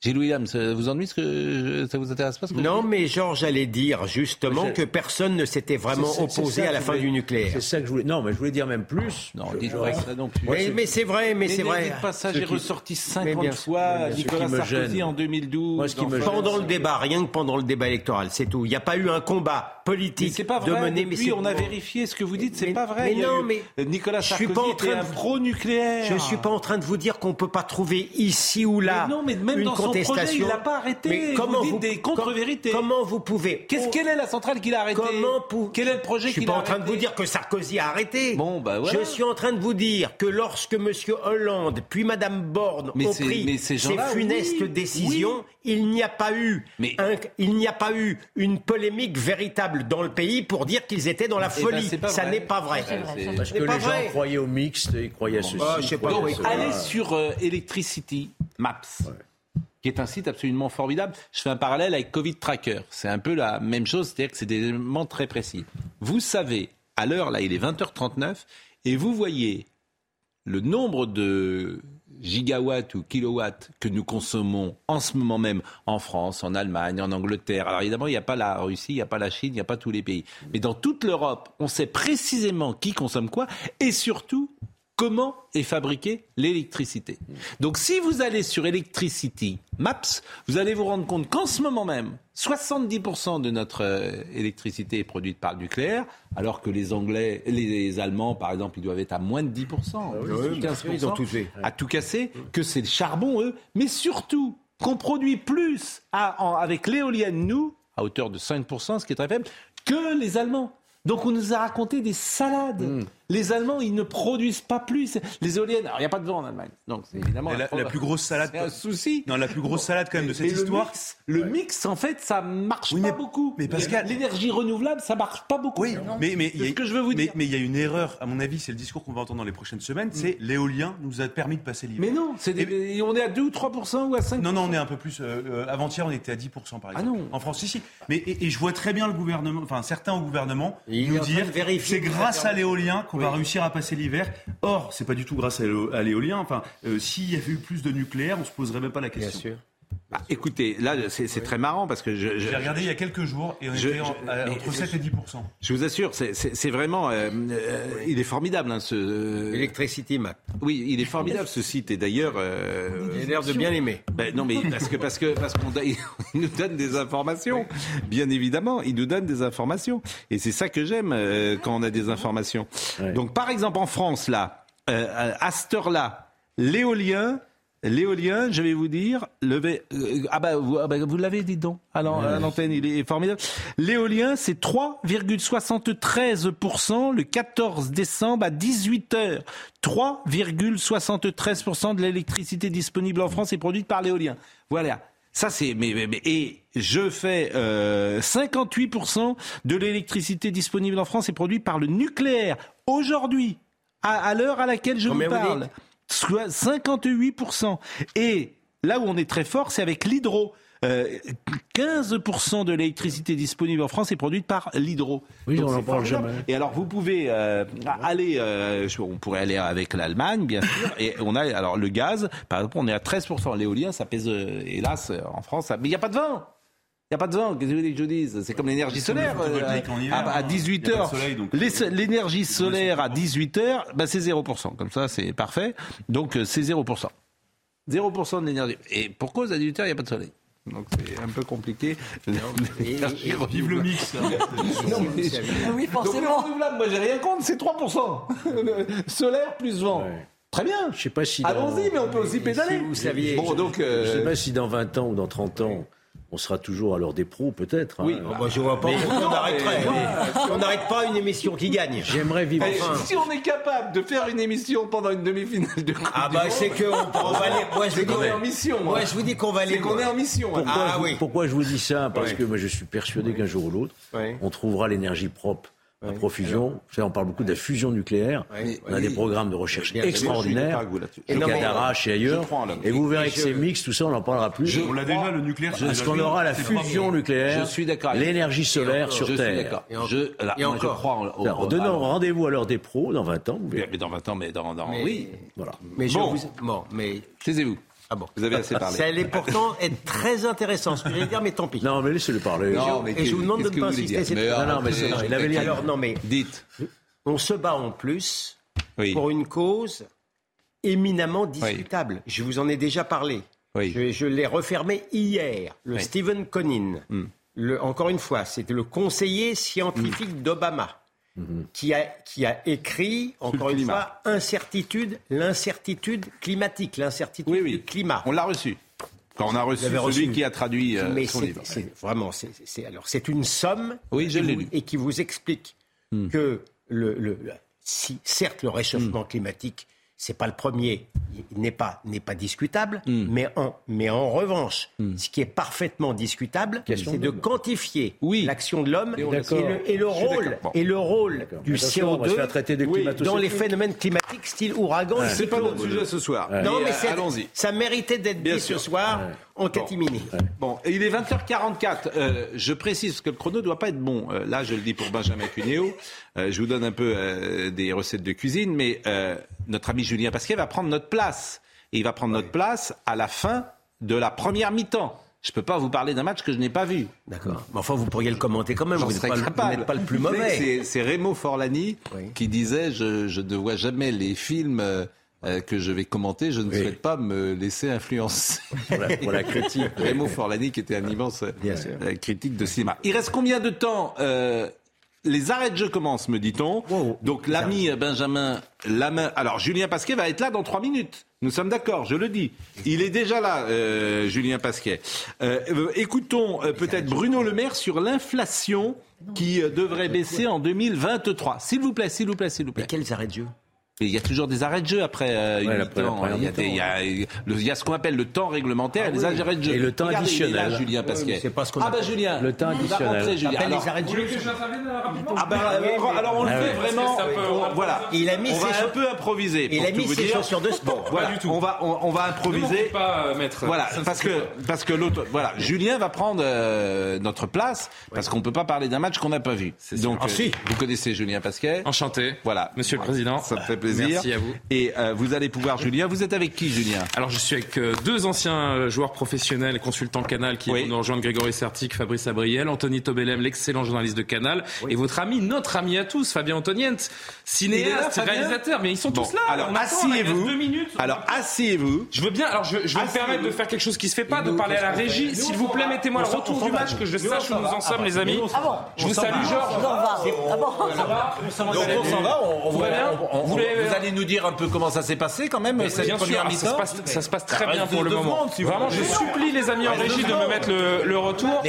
Gilles Williams, ça vous ennuie ce que ça vous intéresse pas Non, mais Georges allait dire justement que personne ne s'était vraiment opposé à la fin du nucléaire. C'est ça que je voulais. Non, mais je voulais dire même plus. Non, dites pas ça non plus. mais c'est vrai, mais, c'est vrai. Dites pas ça, j'ai ressorti 50 fois Nicolas Sarkozy en 2012. Moi, ce qui me pendant le débat, rien que pendant le débat électoral, c'est tout. Il n'y a pas eu un combat politique c'est pas vrai, de mener. Mais on a vérifié ce que vous dites, c'est pas vrai. Mais non, mais Nicolas Sarkozy je suis pas en train de... pro-nucléaire. Je suis pas en train de vous dire qu'on peut pas trouver ici ou là non, mais même une dans contestation. Son projet, il l'a pas arrêté. Mais comment vous, dites des contre-vérités Comment vous pouvez Qu'est-ce quelle est la centrale qu'il a arrêtée Comment Quel est le projet qu'il a arrêté Je suis pas en train de vous dire que Sarkozy a arrêté. Bon, bah voilà. Je suis en train de vous dire que lorsque M. Hollande puis Mme Borne ont pris ces, funestes décisions, il n'y a pas eu, il n'y a pas eu une polémique véritable dans le pays pour dire qu'ils étaient dans la eh ben, folie. ça n'est pas vrai. Parce que les gens croyaient au mixte, ils croyaient à ceci. Bah, je sais pas allez sur euh, Electricity Maps. qui est un site absolument formidable. Je fais un parallèle avec Covid Tracker. C'est un peu la même chose, c'est-à-dire que c'est des éléments très précis. Vous savez, à l'heure, là, il est 20h39, et vous voyez le nombre de gigawatts ou kilowatts que nous consommons en ce moment même en France, en Allemagne, en Angleterre. Alors évidemment, il n'y a pas la Russie, il n'y a pas la Chine, il n'y a pas tous les pays. Mais dans toute l'Europe, on sait précisément qui consomme quoi et surtout comment est fabriquée l'électricité. Donc si vous allez sur Electricity Maps, vous allez vous rendre compte qu'en ce moment même, 70% de notre euh, électricité est produite par le nucléaire, alors que les Anglais, les Allemands, par exemple, ils doivent être à moins de 10%, 15%, ils ont tout fait. à tout casser, que c'est le charbon, eux, mais surtout qu'on produit plus avec l'éolienne, nous, à hauteur de 5%, ce qui est très faible, que les Allemands. Donc on nous a raconté des salades. Hmm. Les Allemands, ils ne produisent pas plus. Les éoliennes, alors il n'y a pas de vent en Allemagne. Donc c'est évidemment la, plus grosse salade. un souci. Non, la plus grosse salade quand même de cette histoire. Le mix, en fait, ça marche pas beaucoup. Mais que l'énergie renouvelable, ça marche pas beaucoup. Oui, mais mais ce que je veux vous dire. Mais il y a une erreur, à mon avis, c'est le discours qu'on va entendre dans les prochaines semaines. C'est mm. l'éolien nous a permis de passer l'hiver. Mais non, on est à 2 ou 3 ou à 5 Non, non, on est un peu plus. Euh, euh, avant-hier, on était à 10 par exemple. Ah non. En France, ici. Mais et, je vois très bien le gouvernement, enfin certains au gouvernement, nous dire c'est grâce à l'éolien qu'on va réussir à passer l'hiver. Or, c'est pas du tout grâce à l'éolien. Enfin, euh, s'il y avait eu plus de nucléaire, on se poserait même pas la question. Bien sûr. Bah, écoutez, là, c'est très marrant parce que je. J'ai regardé il y a quelques jours et on était entre 7 et 10 Je vous assure, c'est vraiment. Euh, euh, il est formidable, hein, ce. Electricity Map. Oui, il est formidable ce site et d'ailleurs. il a l'air de bien l'aimer. Ben, non, mais parce que parce que parce qu'on nous donne des informations. Bien évidemment, il nous donne des informations et c'est ça que j'aime quand on a des informations. Donc, par exemple, en France, là, à cette heure-là, l'éolien L'éolien, je vais vous dire, le euh, ah, bah, vous, ah bah, vous l'avez dit donc à l'antenne, il est formidable. L'éolien, c'est 3,73% le 14 décembre à 18h. 3,73% de l'électricité disponible en France est produite par l'éolien. Voilà. Ça c'est mais, mais, et je fais euh, 58% de l'électricité disponible en France est produite par le nucléaire aujourd'hui à, l'heure à laquelle je vous parle. 58%. Et là où on est très fort, c'est avec l'hydro. 15% euh, de l'électricité disponible en France est produite par l'hydro. Oui, on n'en parle jamais. Et alors, vous pouvez euh, aller, euh, on pourrait aller avec l'Allemagne, bien sûr, et on a, alors le gaz, par exemple, on est à 13%. L'éolien, ça pèse, hélas, en France, mais il n'y a pas de vent. Il n'y a pas de vent, qu'est-ce que vous voulez que je dise C'est comme l'énergie solaire. à, 18h, l'énergie solaire à 18h, bah, c'est 0%. Comme ça, c'est parfait. Donc, c'est 0%. 0% de l'énergie. Et pour cause, à 18h, il n'y a pas de soleil. Donc c'est un peu compliqué. Vive le mix. oui, forcément. Donc, moi j'ai rien contre, c'est 3%. Solaire plus vent. Très bien. Je sais pas si. Allons-y, mais on peut aussi pédaler. vous saviez. Bon, donc, je sais pas si dans 20 ans ou dans 30 ans, on sera toujours à l'heure des pros, peut-être. Oui, hein. moi je vois pas on arrêterait. On n'arrête pas une émission qui gagne. J'aimerais vivre. Eh, Si on est capable de faire une émission pendant une demi-finale de Coupe Ah du bah Monde, c'est que on, on va aller. Moi je vous dis qu'on est en mission. moi. Moi je vous dis qu'on va aller. C'est qu'on est en mission. hein. Pourquoi, Ah je, oui. pourquoi je vous dis ça? Parce que moi, je suis persuadé qu'un jour ou l'autre, Oui. on trouvera l'énergie propre à profusion. Vous savez, on parle beaucoup de la fusion nucléaire. Oui. On a des programmes de recherche extraordinaires. Je suis vous là-dessus. Et ailleurs. Je. Et vous verrez que je- c'est mix, tout ça, on n'en parlera plus. On l'a déjà, le nucléaire. Parce qu'on aura la fusion nucléaire, Je suis l'énergie solaire Je sur suis Terre. en- Je, là, et je encore. crois en, au- En au- donnant alors, rendez-vous à l'heure des pros, dans 20 ans, vous verrez. mais dans 20 ans, mais dans, dans Mais- oui. Voilà. Mais je Bon. vous. Bon, mais. Taisez-vous. Ah bon. Vous avez assez parlé. Ça allait pourtant être très intéressant ce que j'allais dire, mais tant pis. Non, mais laissez-le parler. Non, je- mais et je vous demande de ne pas insister, Mais, Non, non, mais c'est- il avait les- Alors non, mais Dites. on se bat en plus Oui. pour une cause éminemment discutable. Je vous en ai déjà parlé. Oui. Je, je l'ai refermé hier. Le Oui. Stephen Conin, Hmm. le, encore une fois, c'était le conseiller scientifique d'Obama. Qui a, qui a écrit, encore une climat. fois, incertitude, l'incertitude climatique, l'incertitude Oui, oui. du climat. On l'a reçu. Quand on a reçu celui reçu. qui a traduit euh, Mais son c'est livre. c'est- vraiment, c'est c'est- alors c'est une somme Oui, je qui l'ai vous- lu. et qui vous explique Hmm. que le, le- le- si certes le réchauffement climatique c'est pas le premier, il n'est pas n'est pas discutable, Hmm. mais en mais en revanche, ce qui est parfaitement discutable, Question c'est de quantifier Oui. l'action de l'homme et, le, et rôle. Bon. et le rôle du Attention, on va se CO2 faire traiter de oui, climato-sceptique. dans les phénomènes climatiques style ouragan et C'est pas notre sujet ce soir. Non, Mais, mais euh, c'est- allons-y. ça méritait d'être Bien dit sûr. ce soir en catimini. Bon, et il est 20h44. Euh, je précise que le chrono ne doit pas être bon. Euh, là, je le dis pour Benjamin Cunéo. Euh, je vous donne un peu euh, des recettes de cuisine, mais euh, notre ami Julien Pasquier va prendre notre place. Et il va prendre notre place à la fin de la première mi-temps. Je ne peux pas vous parler d'un match que je n'ai pas vu. D'accord. Mais enfin, vous pourriez le commenter quand même. Vous n'êtes pas, pas le plus mauvais. C'est Remo Forlani Oui. qui disait je, je ne vois jamais les films euh, euh, que je vais commenter. Je ne Oui. souhaite pas me laisser influencer. Pour la, pour la critique. Remo Forlani qui était un immense euh, critique de cinéma. Il reste combien de temps euh, les arrêts de jeu commencent, me dit-on. Wow. Donc l'ami Benjamin Lamain. Alors Julien Pasquet va être là dans trois minutes. Nous sommes d'accord, je le dis. Il est déjà là, euh, Julien Pasquet. Euh, euh, écoutons euh, peut-être Bruno Le Maire sur l'inflation qui devrait baisser en 2023. S'il vous plaît, s'il vous plaît, s'il vous plaît. Mais quels arrêts de jeu? Il y a toujours des arrêts de jeu après euh, une Ouais, après la mi-temps. Il y a, des- il y a- le- il y a ce qu'on appelle le temps réglementaire et les arrêts de jeu. Et le temps Regardez, il est additionnel. là, Julien Pasquet. c'est pas ce qu'on ah bah appelle. Julien, Le temps il va additionnel. rentrer, Julien. Alors, les arrêts de jeu. ah bah, alors, alors on le Ah fait oui. vraiment. On- voilà. Il a mis on va un peu improviser. Il a mis ses chaussures de sport. Voilà, on va on, on va improviser. pas, euh, maître. Voilà, parce que parce que l'autre, voilà, Julien va prendre euh, notre place parce qu'on peut pas parler d'un match qu'on n'a pas vu. Donc, Ah, si. vous connaissez Julien Pasquet. Enchanté. Voilà, Monsieur le Président. Ça me fait plaisir. Merci à vous. Et euh, vous allez pouvoir, Julien. Vous êtes avec qui, Julien? Alors je suis avec euh, deux anciens euh, joueurs professionnels consultants Canal qui Oui. vont nous rejoindre Grégory Sertic, Fabrice Abriel, Anthony Tobelem, l'excellent journaliste de Canal, et votre ami, notre ami à tous, Fabien là, cinéaste, Fabien? réalisateur, mais ils sont Bon, tous là. alors, on là, asseyez-vous. Alors asseyez-vous. Je veux bien, alors je, je vais me permettre de faire quelque chose qui se fait pas, de parler à la régie. S'il vous plaît, mettez-moi le retour du match, que je sache où nous en sommes, les amis. Je vous salue, Georges. Ah bon Ça va on s'en va. On, Vous allez nous dire un peu comment ça s'est passé quand même cette Bien sûr, première ah, ça, se passe, ça se passe très bien pour le moment. Vraiment, je supplie les amis en régie de me mettre le, retour.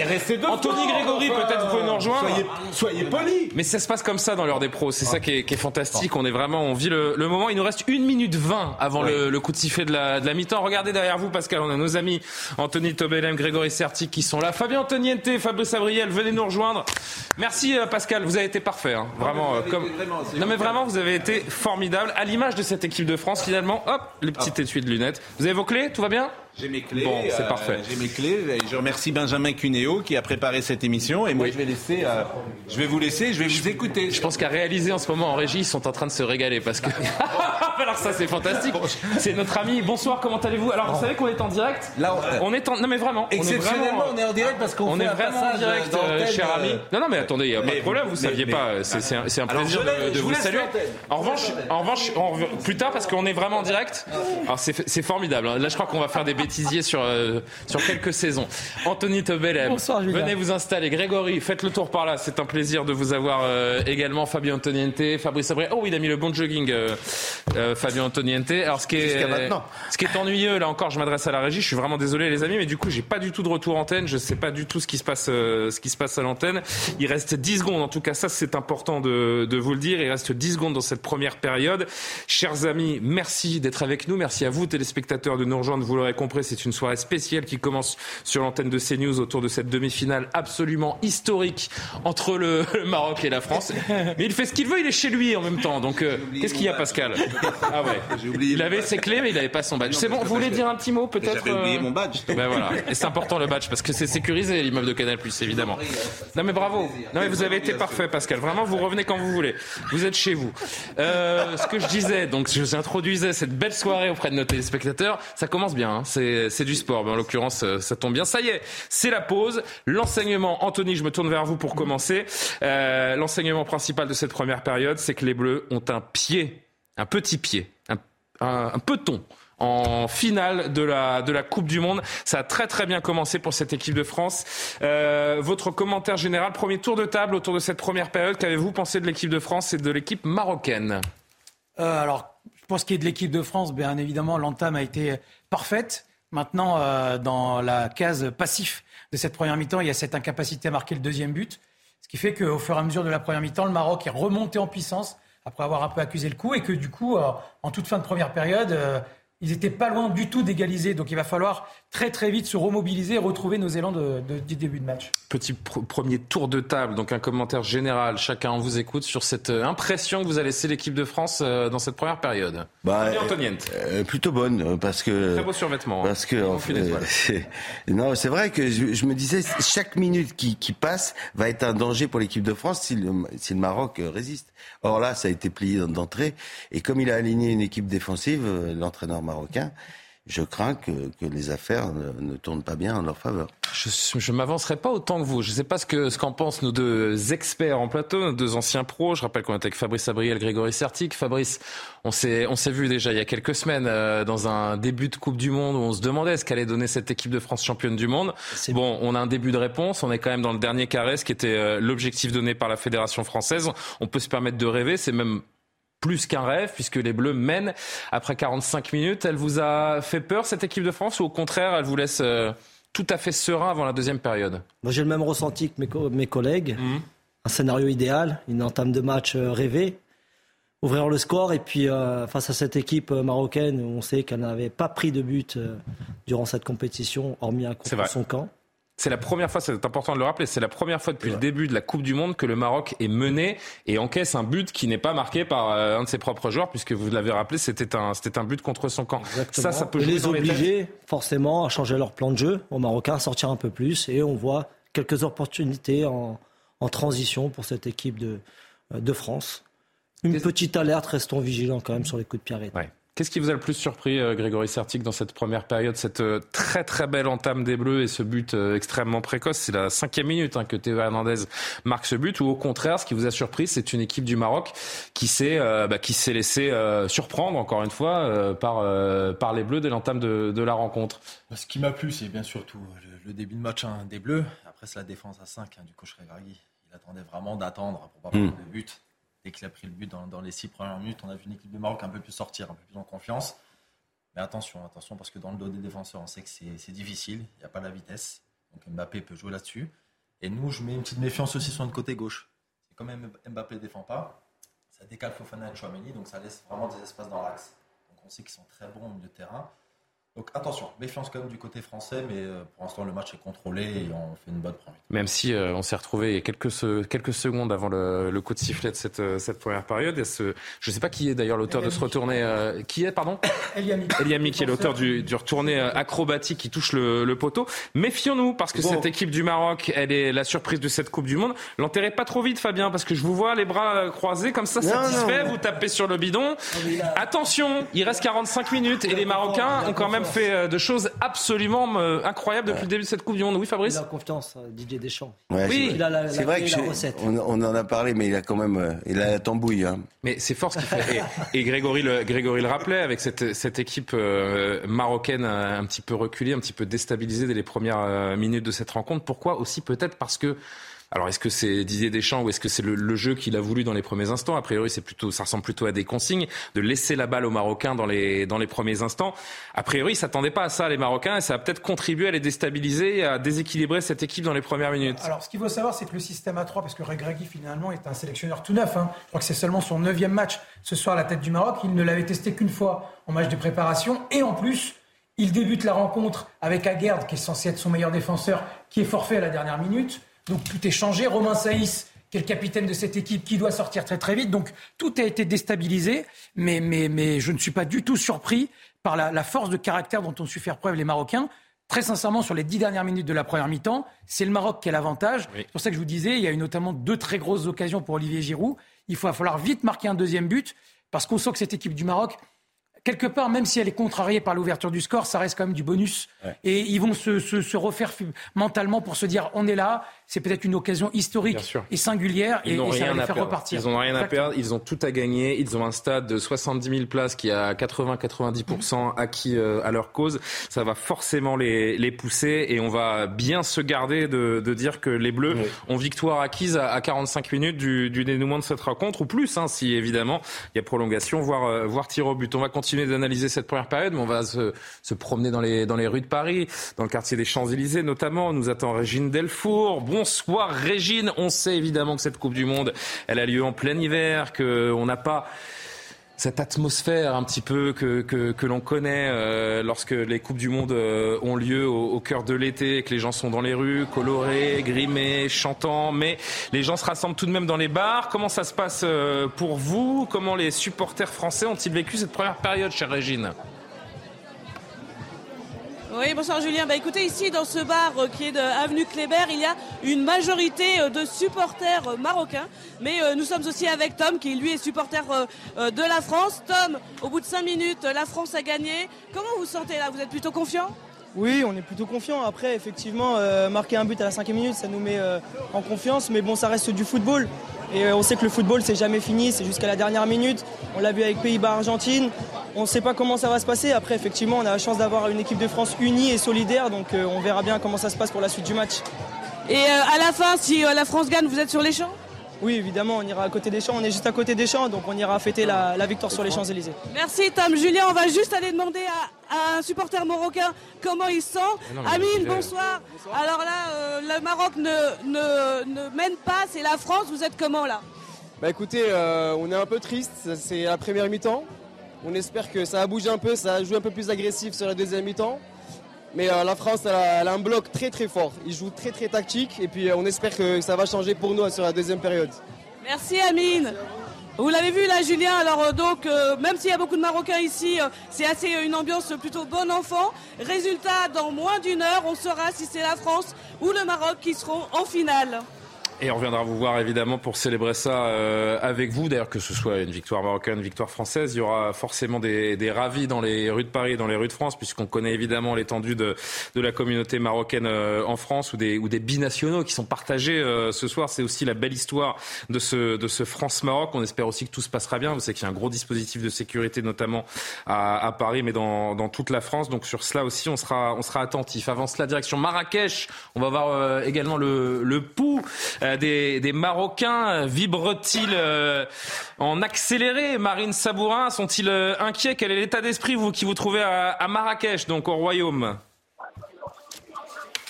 Anthony Grégory, peut-être vous pouvez nous rejoindre. Soyez, polis. Mais ça se passe comme ça dans l'heure des pros. C'est ça qui est, fantastique. On est vraiment, on vit le, moment. Il nous reste une minute 20 avant le, coup de sifflet de la, mi-temps. Regardez derrière vous, Pascal. On a nos amis Anthony Tobelem, Grégory Sertic qui sont là. Fabien Antoniente, Fabrice Abriel, venez nous rejoindre. Merci euh, Pascal. Vous avez été parfait. hein. Vraiment, euh, comme. Non mais vraiment, vous avez été formidable. À l'image de cette équipe de France, finalement. Hop, le petit étui de lunettes. Vous avez vos clés? Tout va bien? J'ai mes clés. Bon, c'est euh, parfait. J'ai mes clés. Et Je remercie Benjamin Cunéo qui a préparé cette émission. Et moi, je vais laisser. euh, je vais vous laisser. Je vais vous écouter. Je pense qu'à réaliser en ce moment en régie, ils sont en train de se régaler parce que. Alors ça c'est fantastique. C'est notre ami. Bonsoir, comment allez-vous? Alors vous savez qu'on est en direct? Là, on- on est en. Non mais vraiment. on est Exceptionnellement, vraiment- on est en direct parce qu'on On fait est un vraiment en direct, euh, cher euh, ami. Non, non, mais attendez, il n'y a pas mais de problème, vous- ne saviez mais- pas. C'est un, c'est un Alors, plaisir de, vous saluer. En revanche, en revanche plus tard, parce qu'on est vraiment en direct. Alors, c'est formidable. hein. Là, je crois qu'on va faire des bêtises. bêtisier sur, euh, sur quelques saisons. Anthony Tobelem, venez vous installer. Grégory, faites le tour par là. C'est un plaisir de vous avoir euh, également. Fabien Antoniente, Fabrice Abré. Oh, il a mis le bon jogging, euh, Fabien Antoniente. Alors, ce qui, est, ce qui est ennuyeux, là encore, je m'adresse à la régie. Je suis vraiment désolé, les amis, mais du coup, j'ai pas du tout de retour antenne. Je sais pas du tout ce qui se passe, ce qui se passe à l'antenne. Il reste 10 secondes. En tout cas, ça, c'est important de, de vous le dire. Il reste 10 secondes dans cette première période. Chers amis, merci d'être avec nous. Merci à vous, téléspectateurs, de nous rejoindre. Vous l'aurez compris, c'est une soirée spéciale qui commence sur l'antenne de CNews autour de cette demi-finale absolument historique entre le, Maroc et la France. Mais il fait ce qu'il veut, il est chez lui en même temps. Donc, euh, qu'est-ce qu'il y a, Pascal Ah ouais. Il avait ses clés, mais il n'avait pas son badge. C'est bon, vous voulez dire un petit mot peut-être J'avais oublié euh mon badge. Ben voilà. Et c'est important le badge parce que c'est sécurisé l'immeuble de Canal+, évidemment. Non mais bravo. Non mais vous avez été parfait, Pascal. Vraiment, vous revenez quand vous voulez. Vous êtes chez vous. Euh, ce que je disais, donc je vous introduisais cette belle soirée auprès de nos téléspectateurs. Ça commence bien, hein. c'est du sport, mais en l'occurrence, euh, ça tombe bien. Ça y est, c'est la pause. L'enseignement, Anthony, je me tourne vers vous pour commencer. Euh, L'enseignement principal de cette première période, c'est que les Bleus ont un pied, un petit pied, un, un, un en finale de la, de la Coupe du Monde. Ça a très très bien commencé pour cette équipe de France. Euh, votre commentaire général, premier tour de table autour de cette première période, qu'avez-vous pensé de l'équipe de France et de l'équipe marocaine? Alors, pour ce qui est de l'équipe de France, bien évidemment, l'entame a été parfaite. Maintenant, euh, dans la case passif de cette première mi-temps, il y a cette incapacité à marquer le deuxième but. Ce qui fait qu'au fur et à mesure de la première mi-temps, le Maroc est remonté en puissance après avoir un peu accusé le coup et que du coup, euh, en toute fin de première période, euh, ils n'étaient pas loin du tout d'égaliser. Donc il va falloir très très vite se remobiliser et retrouver nos élans de, de, du début de match. Petit pr premier tour de table, donc un commentaire général. Chacun on vous écoute sur cette euh, impression que vous a laissé l'équipe de France euh, dans cette première période. Bah, euh, plutôt bonne parce que très beau survêtement. Hein. Parce que en fait, non, c'est vrai que je, je, me disais chaque minute qui, qui, passe va être un danger pour l'équipe de France si le, si le Maroc résiste. Or là, ça a été plié d'entrée et comme il a aligné une équipe défensive, l'entraîneur marocain, je crains que, que les affaires ne, ne, tournent pas bien en leur faveur. Je ne m'avancerai pas autant que vous. Je ne sais pas ce qu'en ce qu'en pensent nos deux experts en plateau, nos deux anciens pros. Je rappelle qu'on était avec Fabrice Abriel, Grégory Sertic. Fabrice, on s'est on s'est vu déjà il y a quelques semaines euh, dans un début de Coupe du Monde où on se demandait ce qu'allait donner cette équipe de France championne du monde. Bon, on a un début de réponse. On est quand même dans le dernier carré, ce qui était euh, l'objectif donné par la Fédération française. On peut se permettre de rêver. C'est même plus qu'un rêve, puisque les Bleus mènent après 45 minutes. Elle vous a fait peur, cette équipe de France, ou au contraire, elle vous laisse euh, tout à fait serein avant la deuxième période? Moi, j'ai le même ressenti que mes, co mes collègues. Mmh. Un scénario idéal, une entame de match euh, rêvée. Ouvrir le score, et puis euh, face à cette équipe marocaine, on sait qu'elle n'avait pas pris de but euh, durant cette compétition, hormis un contre son camp. C'est la première fois, c'est important de le rappeler, c'est la première fois depuis le début de la Coupe du Monde que le Maroc est mené et encaisse un but qui n'est pas marqué par euh, un de ses propres joueurs, puisque vous l'avez rappelé, c'était un, c'était un but contre son camp. Exactement. Ça, ça peut jouer les obliger les forcément à changer leur plan de jeu, aux Marocains à sortir un peu plus, et on voit quelques opportunités en, en transition pour cette équipe de, de France. Une petite alerte, restons vigilants quand même sur les coups de pied arrêtés. Ouais. Qu'est-ce qui vous a le plus surpris, euh, Grégory Sertic, dans cette première période, cette euh, très très belle entame des Bleus et ce but euh, extrêmement précoce? C'est la cinquième minute hein, que Théo Hernandez marque ce but, ou au contraire, ce qui vous a surpris, c'est une équipe du Maroc qui s'est euh, bah, qui s'est laissé euh, surprendre encore une fois euh, par par les Bleus dès l'entame de, de, la rencontre. Ce qui m'a plu, c'est bien surtout le, le, début de match hein, des Bleus. Après, c'est la défense à 5 hein, du coach Regragui. Il attendait vraiment d'attendre pour pas prendre mm. de but dès qu'il a pris le but dans, les six premières minutes, on a vu une équipe du Maroc un peu plus sortir, un peu plus en confiance. Mais attention, attention, parce que dans le dos des défenseurs, on sait que c'est difficile, il n'y a pas la vitesse. Donc Mbappé peut jouer là-dessus. Et nous, je mets une petite méfiance aussi sur notre côté gauche. C'est Mbappé ne défend pas, ça décale Fofana et Chouameni, donc ça laisse vraiment des espaces dans l'axe. Donc on sait qu'ils sont très bons au milieu de terrain. Donc attention, méfiance quand même du côté français, mais euh, pour l'instant le match est contrôlé et on fait une bonne première. Même si euh, on s'est retrouvé quelques, quelques secondes avant le, le, coup de sifflet de cette, euh, cette première période. Et ce, je ne sais pas qui est d'ailleurs l'auteur de ce retourné. Euh, qui est, pardon? Eliami. Eliami, qui est l'auteur du, du retourné acrobatique qui touche le, le poteau. Méfions-nous, parce que bon. cette équipe du Maroc, elle est la surprise de cette Coupe du Monde. L'enterrez pas trop vite, Fabien, parce que je vous vois les bras croisés comme ça, non, satisfait. Non, vous tapez sur le bidon. Attention, il reste 45 minutes et les Marocains ont quand même fait euh, de choses absolument euh, incroyables depuis le début de cette Coupe du Monde. Oui, Fabrice Il a confiance, Didier Deschamps. oui, il a la, c'est vrai que la recette. on, on en a parlé, mais il a quand même, euh, il a la tambouille. Hein. Mais c'est fort ce qu'il fait. Et, et Grégory, le, Grégory le rappelait avec cette, cette équipe euh, marocaine euh, un petit peu reculée, un petit peu déstabilisée dès les premières euh, minutes de cette rencontre. Pourquoi aussi peut-être parce que alors est-ce que c'est Didier Deschamps ou est-ce que c'est le, jeu qu'il a voulu dans les premiers instants? A priori, c'est plutôt, ça ressemble plutôt à des consignes de laisser la balle aux Marocains dans les dans les premiers instants. A priori, ils s'attendaient pas à ça les Marocains et ça a peut-être contribué à les déstabiliser, à déséquilibrer cette équipe dans les premières minutes. Alors, ce qu'il faut savoir, c'est que le système A3, parce que Regragui, finalement, est un sélectionneur tout neuf. hein. Je crois que c'est seulement son neuvième match ce soir à la tête du Maroc. Il ne l'avait testé qu'une fois en match de préparation. Et en plus, il débute la rencontre avec Aguerd, qui est censé être son meilleur défenseur, qui est forfait à la dernière minute. Donc, tout est changé. Romain Saïs, qui est le capitaine de cette équipe, qui doit sortir très très vite. Donc, tout a été déstabilisé. Mais, mais, mais je ne suis pas du tout surpris par la, la force de caractère dont ont su faire preuve les Marocains. Très sincèrement, sur les dix dernières minutes de la première mi-temps, c'est le Maroc qui a l'avantage. C'est pour ça que je vous disais, il y a eu notamment deux très grosses occasions pour Olivier Giroud. Il va falloir vite marquer un deuxième but, parce qu'on sent que cette équipe du Maroc, quelque part, même si elle est contrariée par l'ouverture du score, ça reste quand même du bonus. Et ils vont se, se- se refaire mentalement pour se dire, on est là, c'est peut-être une occasion historique et singulière, et, Ils n'ont et ça va rien les à faire perdre. repartir. Ils n'ont rien à perdre. Ils ont tout à gagner. Ils ont un stade de 70 000 places qui a 80-90% acquis euh, à leur cause. Ça va forcément les, les pousser et on va bien se garder de, de dire que les Bleus ont victoire acquise à, à 45 minutes du, du dénouement de cette rencontre ou plus, hein, si évidemment il y a prolongation, voire, euh, voire tir au but. On va continuer d'analyser cette première période, mais on va se, se promener dans les, dans les rues de Paris, dans le quartier des Champs-Élysées notamment. Nous attend Régine Delfour. Bonsoir Régine. On sait évidemment que cette Coupe du Monde, elle a lieu en plein hiver, qu'on n'a pas cette atmosphère un petit peu que, que, l'on connaît euh, lorsque les Coupes du Monde euh, ont lieu au, au cœur de l'été, que les gens sont dans les rues, colorés, grimés, chantants, mais les gens se rassemblent tout de même dans les bars. Comment ça se passe euh, pour vous? Comment les supporters français ont-ils vécu cette première période, chère Régine? Oui, bonsoir Julien. Bah, écoutez, ici dans ce bar euh, qui est de Avenue Kléber, il y a une majorité euh, de supporters euh, marocains. Mais nous sommes aussi avec Tom qui lui est supporter de la France. Tom, au bout de 5 minutes, la France a gagné. Comment vous sentez là? Vous êtes plutôt confiant? Oui, on est plutôt confiant. Après, effectivement, euh, marquer un but à la cinquième minute, ça nous met euh, en confiance. Mais bon, ça reste du football. Et euh, on sait que le football, c'est jamais fini, c'est jusqu'à la dernière minute. On l'a vu avec Pays-Bas-Argentine. On ne sait pas comment ça va se passer. Après, effectivement, on a la chance d'avoir une équipe de France unie et solidaire. Donc, on verra bien comment ça se passe pour la suite du match. Et à la fin, si la France gagne, vous êtes sur les champs? Oui, évidemment, on ira à côté des champs. On est juste à côté des champs, donc on ira fêter la, la victoire sur les Champs-Élysées. Merci Tom. Julien, on va juste aller demander à, à un supporter marocain comment il se sent. non, mais Amine, bonsoir. Alors là, euh, le Maroc ne, ne, ne mène pas, c'est la France. Vous êtes comment là? Bah écoutez, euh, on est un peu triste, c'est la première mi-temps. On espère que ça va bouger un peu, ça va jouer un peu plus agressif sur la deuxième mi-temps. Mais euh, la France, elle a, un bloc très très fort. Ils jouent très très tactique et puis euh, on espère que ça va changer pour nous sur la deuxième période. Merci Amine. Vous l'avez vu là, Julien. Alors euh, donc, même s'il y a beaucoup de Marocains ici, c'est assez une ambiance plutôt bon enfant. Résultat, dans moins d'une heure, on saura si c'est la France ou le Maroc qui seront en finale. Et on reviendra vous voir évidemment pour célébrer ça euh, avec vous. D'ailleurs, que ce soit une victoire marocaine, une victoire française, il y aura forcément des, des ravis dans les rues de Paris et dans les rues de France, puisqu'on connaît évidemment l'étendue de, de la communauté marocaine euh, en France ou des, ou des binationaux qui sont partagés euh, ce soir. C'est aussi la belle histoire de ce, de ce France-Maroc. On espère aussi que tout se passera bien. Vous savez qu'il y a un gros dispositif de sécurité, notamment à, à Paris, mais dans, dans toute la France. Donc sur cela aussi, on sera, on sera attentif. Avant cela, direction Marrakech. On va voir euh, également le, le pouls des, des Marocains. Vibre-t-il euh, en accéléré Marine Sabourin, sont-ils euh, inquiets? Quel est l'état d'esprit vous qui vous trouvez à, Marrakech, donc au Royaume?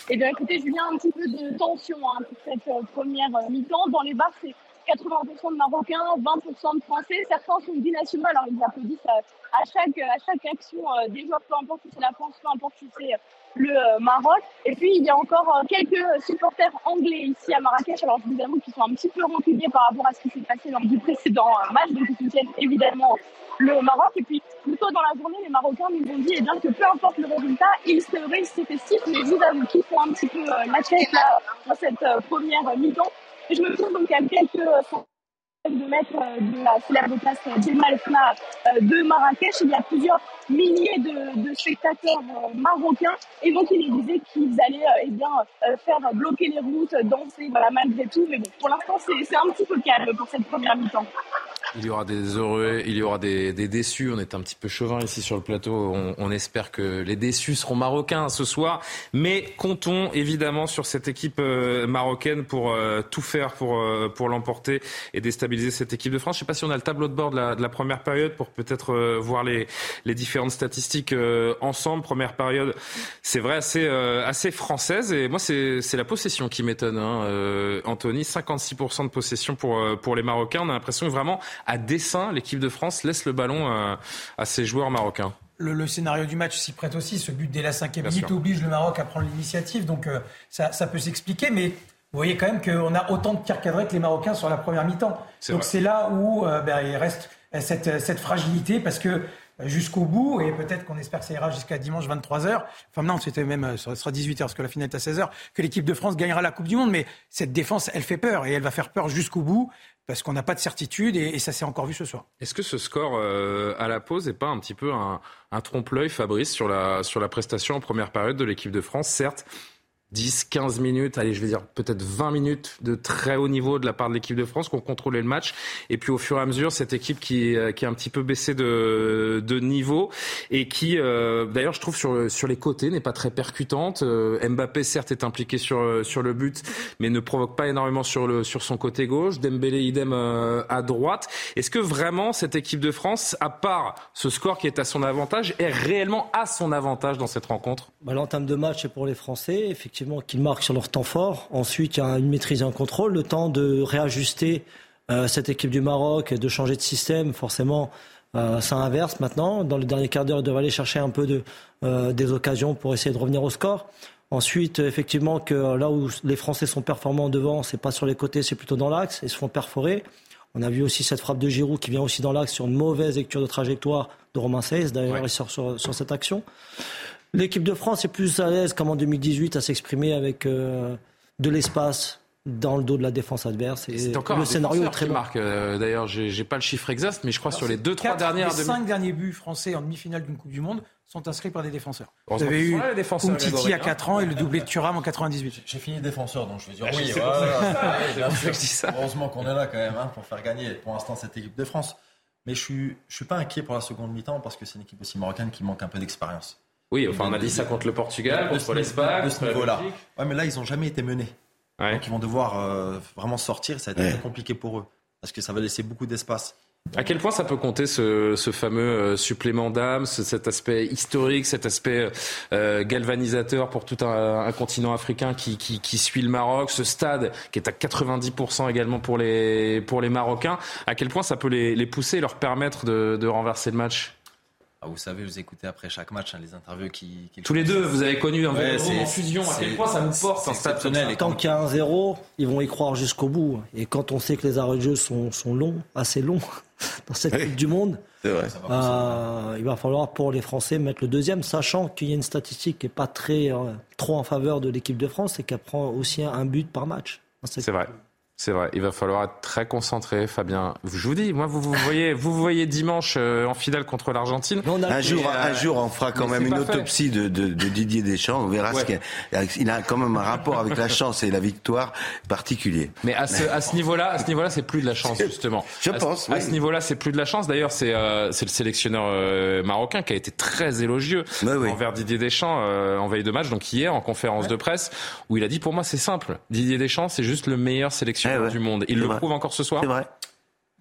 Eh bien, écoutez, Julien, un petit peu de tension hein, pour cette euh, première euh, mi-temps. Dans les bars, c'est 80% de Marocains, 20% de Français. Certains sont binationaux, alors ils applaudissent euh, à chaque, à chaque action euh, des joueurs, peu importe si c'est la France, peu importe si c'est euh, le euh, Maroc. Et puis, il y a encore euh, quelques supporters anglais ici à Marrakech. Alors, je vous avoue qu'ils sont un petit peu rancuniers par rapport à ce qui s'est passé lors du précédent euh, match. Donc, ils soutiennent évidemment le Maroc. Et puis, plus tôt dans la journée, les Marocains nous ont dit eh bien, que peu importe le résultat, ils seraient ces festifs. Mais je vous avoue qu'ils font un petit peu la tête là, dans cette première mi-temps. Et je me trouve donc à quelques de mètres de la célèbre place Jemal Fna de Marrakech. Il y a plusieurs milliers de, spectateurs marocains et donc il disait qu'ils allaient eh bien, faire bloquer les routes, danser malgré tout. Mais bon, pour l'instant, c'est un petit peu calme pour cette première mi-temps. Il y aura des heureux, il y aura des, des, déçus. On est un petit peu chauvin ici sur le plateau. On, on, espère que les déçus seront marocains ce soir. Mais comptons évidemment sur cette équipe euh, marocaine pour euh, tout faire pour, euh, pour l'emporter et déstabiliser cette équipe de France. Je ne sais pas si on a le tableau de bord de la, de la première période pour peut-être voir les, les, différentes statistiques ensemble. Première période, c'est vrai, assez, assez française. Et moi, c'est la possession qui m'étonne. Hein, Anthony, 56% de possession pour, pour les Marocains. On a l'impression vraiment à dessein, l'équipe de France laisse le ballon à, à ses joueurs marocains. Le, le, scénario du match s'y prête aussi. Ce but dès la cinquième minute oblige le Maroc à prendre l'initiative. Donc euh, ça, ça, peut s'expliquer. Mais vous voyez quand même qu'on a autant de tirs cadrés que les Marocains sur la première mi-temps. Donc c'est là où euh, ben, il reste cette, cette fragilité parce que jusqu'au bout et peut-être qu'on espère que ça ira jusqu'à dimanche 23h. Enfin non, c'était même euh, ça sera 18h parce que la finale est à 16h que l'équipe de France gagnera la Coupe du monde mais cette défense elle fait peur et elle va faire peur jusqu'au bout parce qu'on n'a pas de certitude et, et ça s'est encore vu ce soir. Est-ce que ce score euh, à la pause n'est pas un petit peu un, un trompe-l'œil, Fabrice, sur la, sur la prestation en première période de l'équipe de France? Certes, 10, 15 minutes, allez, je vais dire peut-être 20 minutes de très haut niveau de la part de l'équipe de France, qu'on contrôlait le match. Et puis au fur et à mesure, cette équipe qui, qui a un petit peu baissé de, de niveau et qui, euh, d'ailleurs, je trouve sur, sur les côtés, n'est pas très percutante. Euh, Mbappé, certes, est impliqué sur, sur le but, mais ne provoque pas énormément sur, le, sur son côté gauche. Dembélé, idem euh, à droite. Est-ce que vraiment cette équipe de France, à part ce score qui est à son avantage, est réellement à son avantage dans cette rencontre? Bah, L'entame de match est pour les Français, effectivement qu'ils marquent sur leur temps fort. Ensuite, il y a une maîtrise et un contrôle, le temps de réajuster euh, cette équipe du Maroc, de changer de système. Forcément, euh, ça inverse maintenant. Dans le dernier quart d'heure, ils doivent aller chercher un peu de, euh, des occasions pour essayer de revenir au score. Ensuite, effectivement, que là où les Français sont performants devant, c'est pas sur les côtés, c'est plutôt dans l'axe. Ils se font perforer. On a vu aussi cette frappe de Giroud qui vient aussi dans l'axe sur une mauvaise lecture de trajectoire de Romain Seyss. D'ailleurs, il sort sur, sur cette action. L'équipe de France est plus à l'aise comme en 2018 à s'exprimer avec euh, de l'espace dans le dos de la défense adverse. Et c'est encore le un scénario est très qui marque. Euh, D'ailleurs, j'ai, j'ai pas le chiffre exact, mais je crois Alors, sur les deux trois Quatre dernières. des demi- cinq derniers buts français en demi-finale d'une Coupe du Monde sont inscrits par des défenseurs. Vous avez eu les Grégory, à hein. 4 ans et le doublé de Thuram en 98. J'ai fini défenseur, donc je vais dire Ah, oui. Heureusement qu'on est là quand même hein, pour faire gagner pour l'instant cette équipe de France. Mais je suis, je suis pas inquiet pour la seconde mi-temps parce que c'est une équipe aussi marocaine qui manque un peu d'expérience. Oui, enfin, on a dit ça contre le Portugal, De contre ce- l'Espagne, de ce contre la niveau-là. Belgique. Ouais, mais là, ils ont jamais été menés. Donc ils vont devoir euh, vraiment sortir. Ça va être Ouais. très compliqué pour eux parce que ça va laisser beaucoup d'espace. À quel point ça peut compter ce, ce fameux euh, supplément d'âme, ce- cet aspect historique, cet aspect euh, galvanisateur pour tout un, un continent africain qui, qui, qui suit le Maroc, ce stade qui est à 90% également pour les, pour les Marocains. À quel point ça peut les, les pousser et leur permettre de, de renverser le match? Ah, vous savez, vous écoutez après chaque match hein, les interviews qui. qui- Tous les deux, vous avez connu un Ouais, en fusion. À quel point ça nous porte stade Et Tant qu'il y a un zéro, ils vont y croire jusqu'au bout. Et quand on sait que les arrêts de jeu sont, sont longs, assez longs, dans cette Coupe du Monde, euh, il va falloir pour les Français mettre le deuxième, sachant qu'il y a une statistique qui n'est pas très, euh, trop en faveur de l'équipe de France, c'est qu'elle prend aussi un, un but par match. C'est vrai. C'est vrai, il va falloir être très concentré, Fabien. Je vous dis, moi, vous vous voyez, vous vous voyez dimanche euh, en finale contre l'Argentine. Un jour, euh, un jour, on fera quand mais même une autopsie de, de, de Didier Deschamps. On verra Ouais. ce qu'il y a. Il a quand même un rapport avec la chance et la victoire particulier. Mais à ce, à ce niveau-là, à ce niveau-là, c'est plus de la chance justement. Je À ce- pense, À oui. ce niveau-là, c'est plus de la chance. D'ailleurs, c'est euh, c'est le sélectionneur euh, marocain qui a été très élogieux envers Didier Deschamps euh, en veille de match, donc hier en conférence de presse, où il a dit pour moi c'est simple. Didier Deschamps, c'est juste le meilleur sélectionneur du monde. Il le vrai. prouve encore ce soir. C'est vrai.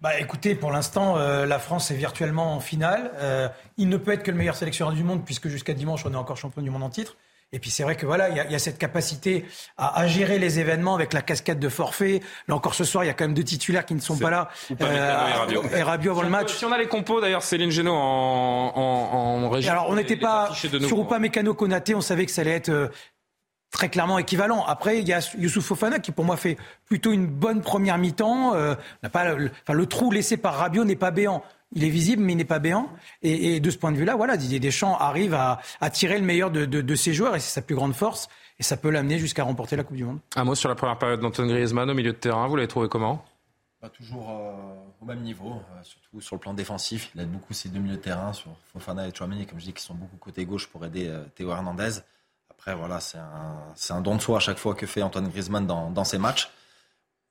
Bah écoutez, pour l'instant, euh, la France est virtuellement en finale. Euh, il ne peut être que le meilleur sélectionneur du monde puisque jusqu'à dimanche, on est encore champion du monde en titre. Et puis c'est vrai que voilà, il y, a- il y a cette capacité à, à gérer les événements avec la cascade de forfait. Là encore ce soir, il y a quand même deux titulaires qui ne sont pas là. Ou pas Mécano et Rabiot. avant le match. Si on a les compos, d'ailleurs, Céline Génaud en, en. Et alors, on n'était pas affichait de nous. sur Oupa Mécano Konaté, on savait que ça allait être euh, très clairement équivalent. Après, il y a Youssouf Fofana qui, pour moi, fait plutôt une bonne première mi-temps. Euh, pas le, enfin, le trou laissé par Rabiot n'est pas béant. Il est visible, mais il n'est pas béant. Et, et de ce point de vue-là, voilà, Didier Deschamps arrive à, à tirer le meilleur de, de, de ses joueurs, et c'est sa plus grande force. Et ça peut l'amener jusqu'à remporter la Coupe du Monde. Un mot sur la première période d'Antoine Griezmann au milieu de terrain. Vous l'avez trouvé comment? Pas toujours euh, au même niveau, euh, surtout sur le plan défensif. Il aide beaucoup ses deux milieux de terrain sur Fofana et Chouameni, comme je dis, qui sont beaucoup côté gauche pour aider euh, Théo Hernandez. Après, voilà, c'est un, un, don de soi à chaque fois que fait Antoine Griezmann dans, dans ses matchs.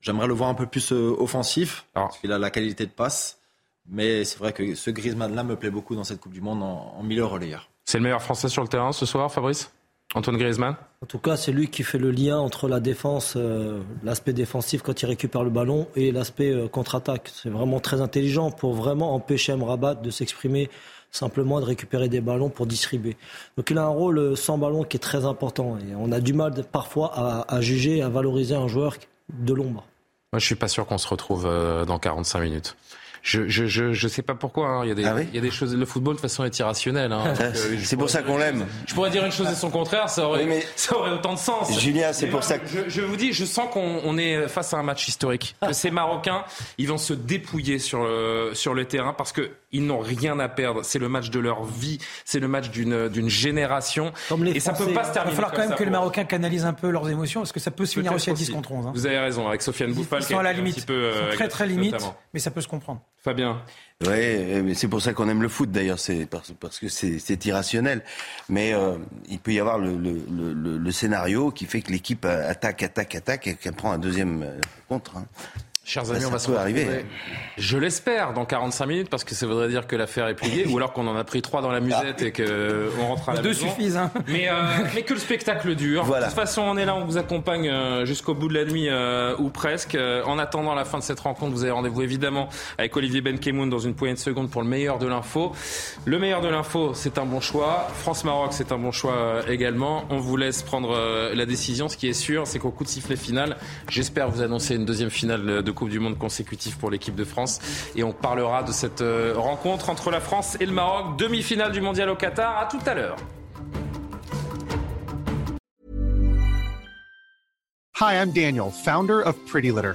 J'aimerais le voir un peu plus offensif, parce qu'il a la qualité de passe. Mais c'est vrai que ce Griezmann-là me plaît beaucoup dans cette Coupe du Monde en, en milieu relayeur. C'est le meilleur Français sur le terrain ce soir, Fabrice? Antoine Griezmann? En tout cas, c'est lui qui fait le lien entre la défense, euh, l'aspect défensif quand il récupère le ballon et l'aspect euh, contre-attaque. C'est vraiment très intelligent pour vraiment empêcher Amrabat de s'exprimer simplement de récupérer des ballons pour distribuer. Donc il a un rôle euh, sans ballon qui est très important et on a du mal parfois à, juger, à valoriser un joueur de l'ombre. Moi, je suis pas sûr qu'on se retrouve dans 45 minutes. Je, je, je, je sais pas pourquoi. Hein. Il, y a des, ah il y a des choses. Le football, de toute façon, est irrationnel. Hein. c'est pour ça qu'on l'aime. Je pourrais dire une chose et son contraire, ça aurait, mais... ça aurait autant de sens. Julien, c'est pour ça que. Je, je, vous dis, je sens qu'on on est face à un match historique. Que ces Marocains, ils vont se dépouiller sur le, sur le terrain parce que ils n'ont rien à perdre. C'est le match de leur vie. C'est le match d'une, d'une génération. Comme les et Français, ça peut pas se terminer. Il va falloir quand même que les Marocains canalisent un peu leurs émotions parce que ça peut se finir aussi à 10 contre 11. Hein. Vous avez raison, avec Sofiane Bouffal. Ils sont à la limite. Un petit peu, ils sont très très limite, mais ça peut se comprendre. Fabien. Oui, mais c'est pour ça qu'on aime le foot d'ailleurs, c'est parce, que c'est irrationnel. Mais euh, il peut y avoir le, scénario qui fait que l'équipe attaque, attaque, attaque et qu'elle prend un deuxième contre. Hein. Chers amis, on va se arriver. Je l'espère dans 45 minutes parce que ça voudrait dire que l'affaire est pliée ou alors qu'on en a pris trois dans la musette et qu'on rentre à la Deux maison. suffisent. Hein. Mais, euh, mais que le spectacle dure. Voilà. De toute façon, on est là, on vous accompagne euh, jusqu'au bout de la nuit euh, ou presque. en attendant la fin de cette rencontre, vous avez rendez-vous évidemment avec Olivier Benkemoun dans une poignée de secondes pour le meilleur de l'info. Le meilleur de l'info, c'est un bon choix. France-Maroc, c'est un bon choix également. On vous laisse prendre la décision. Ce qui est sûr, c'est qu'au coup de sifflet final, j'espère vous annoncer une deuxième finale de Coupe du Monde consécutif pour l'équipe de France. Et on parlera de cette rencontre entre la France et le Maroc, demi-finale du Mondial au Qatar. À tout à l'heure. Hi, I'm Daniel, founder of Pretty Litter.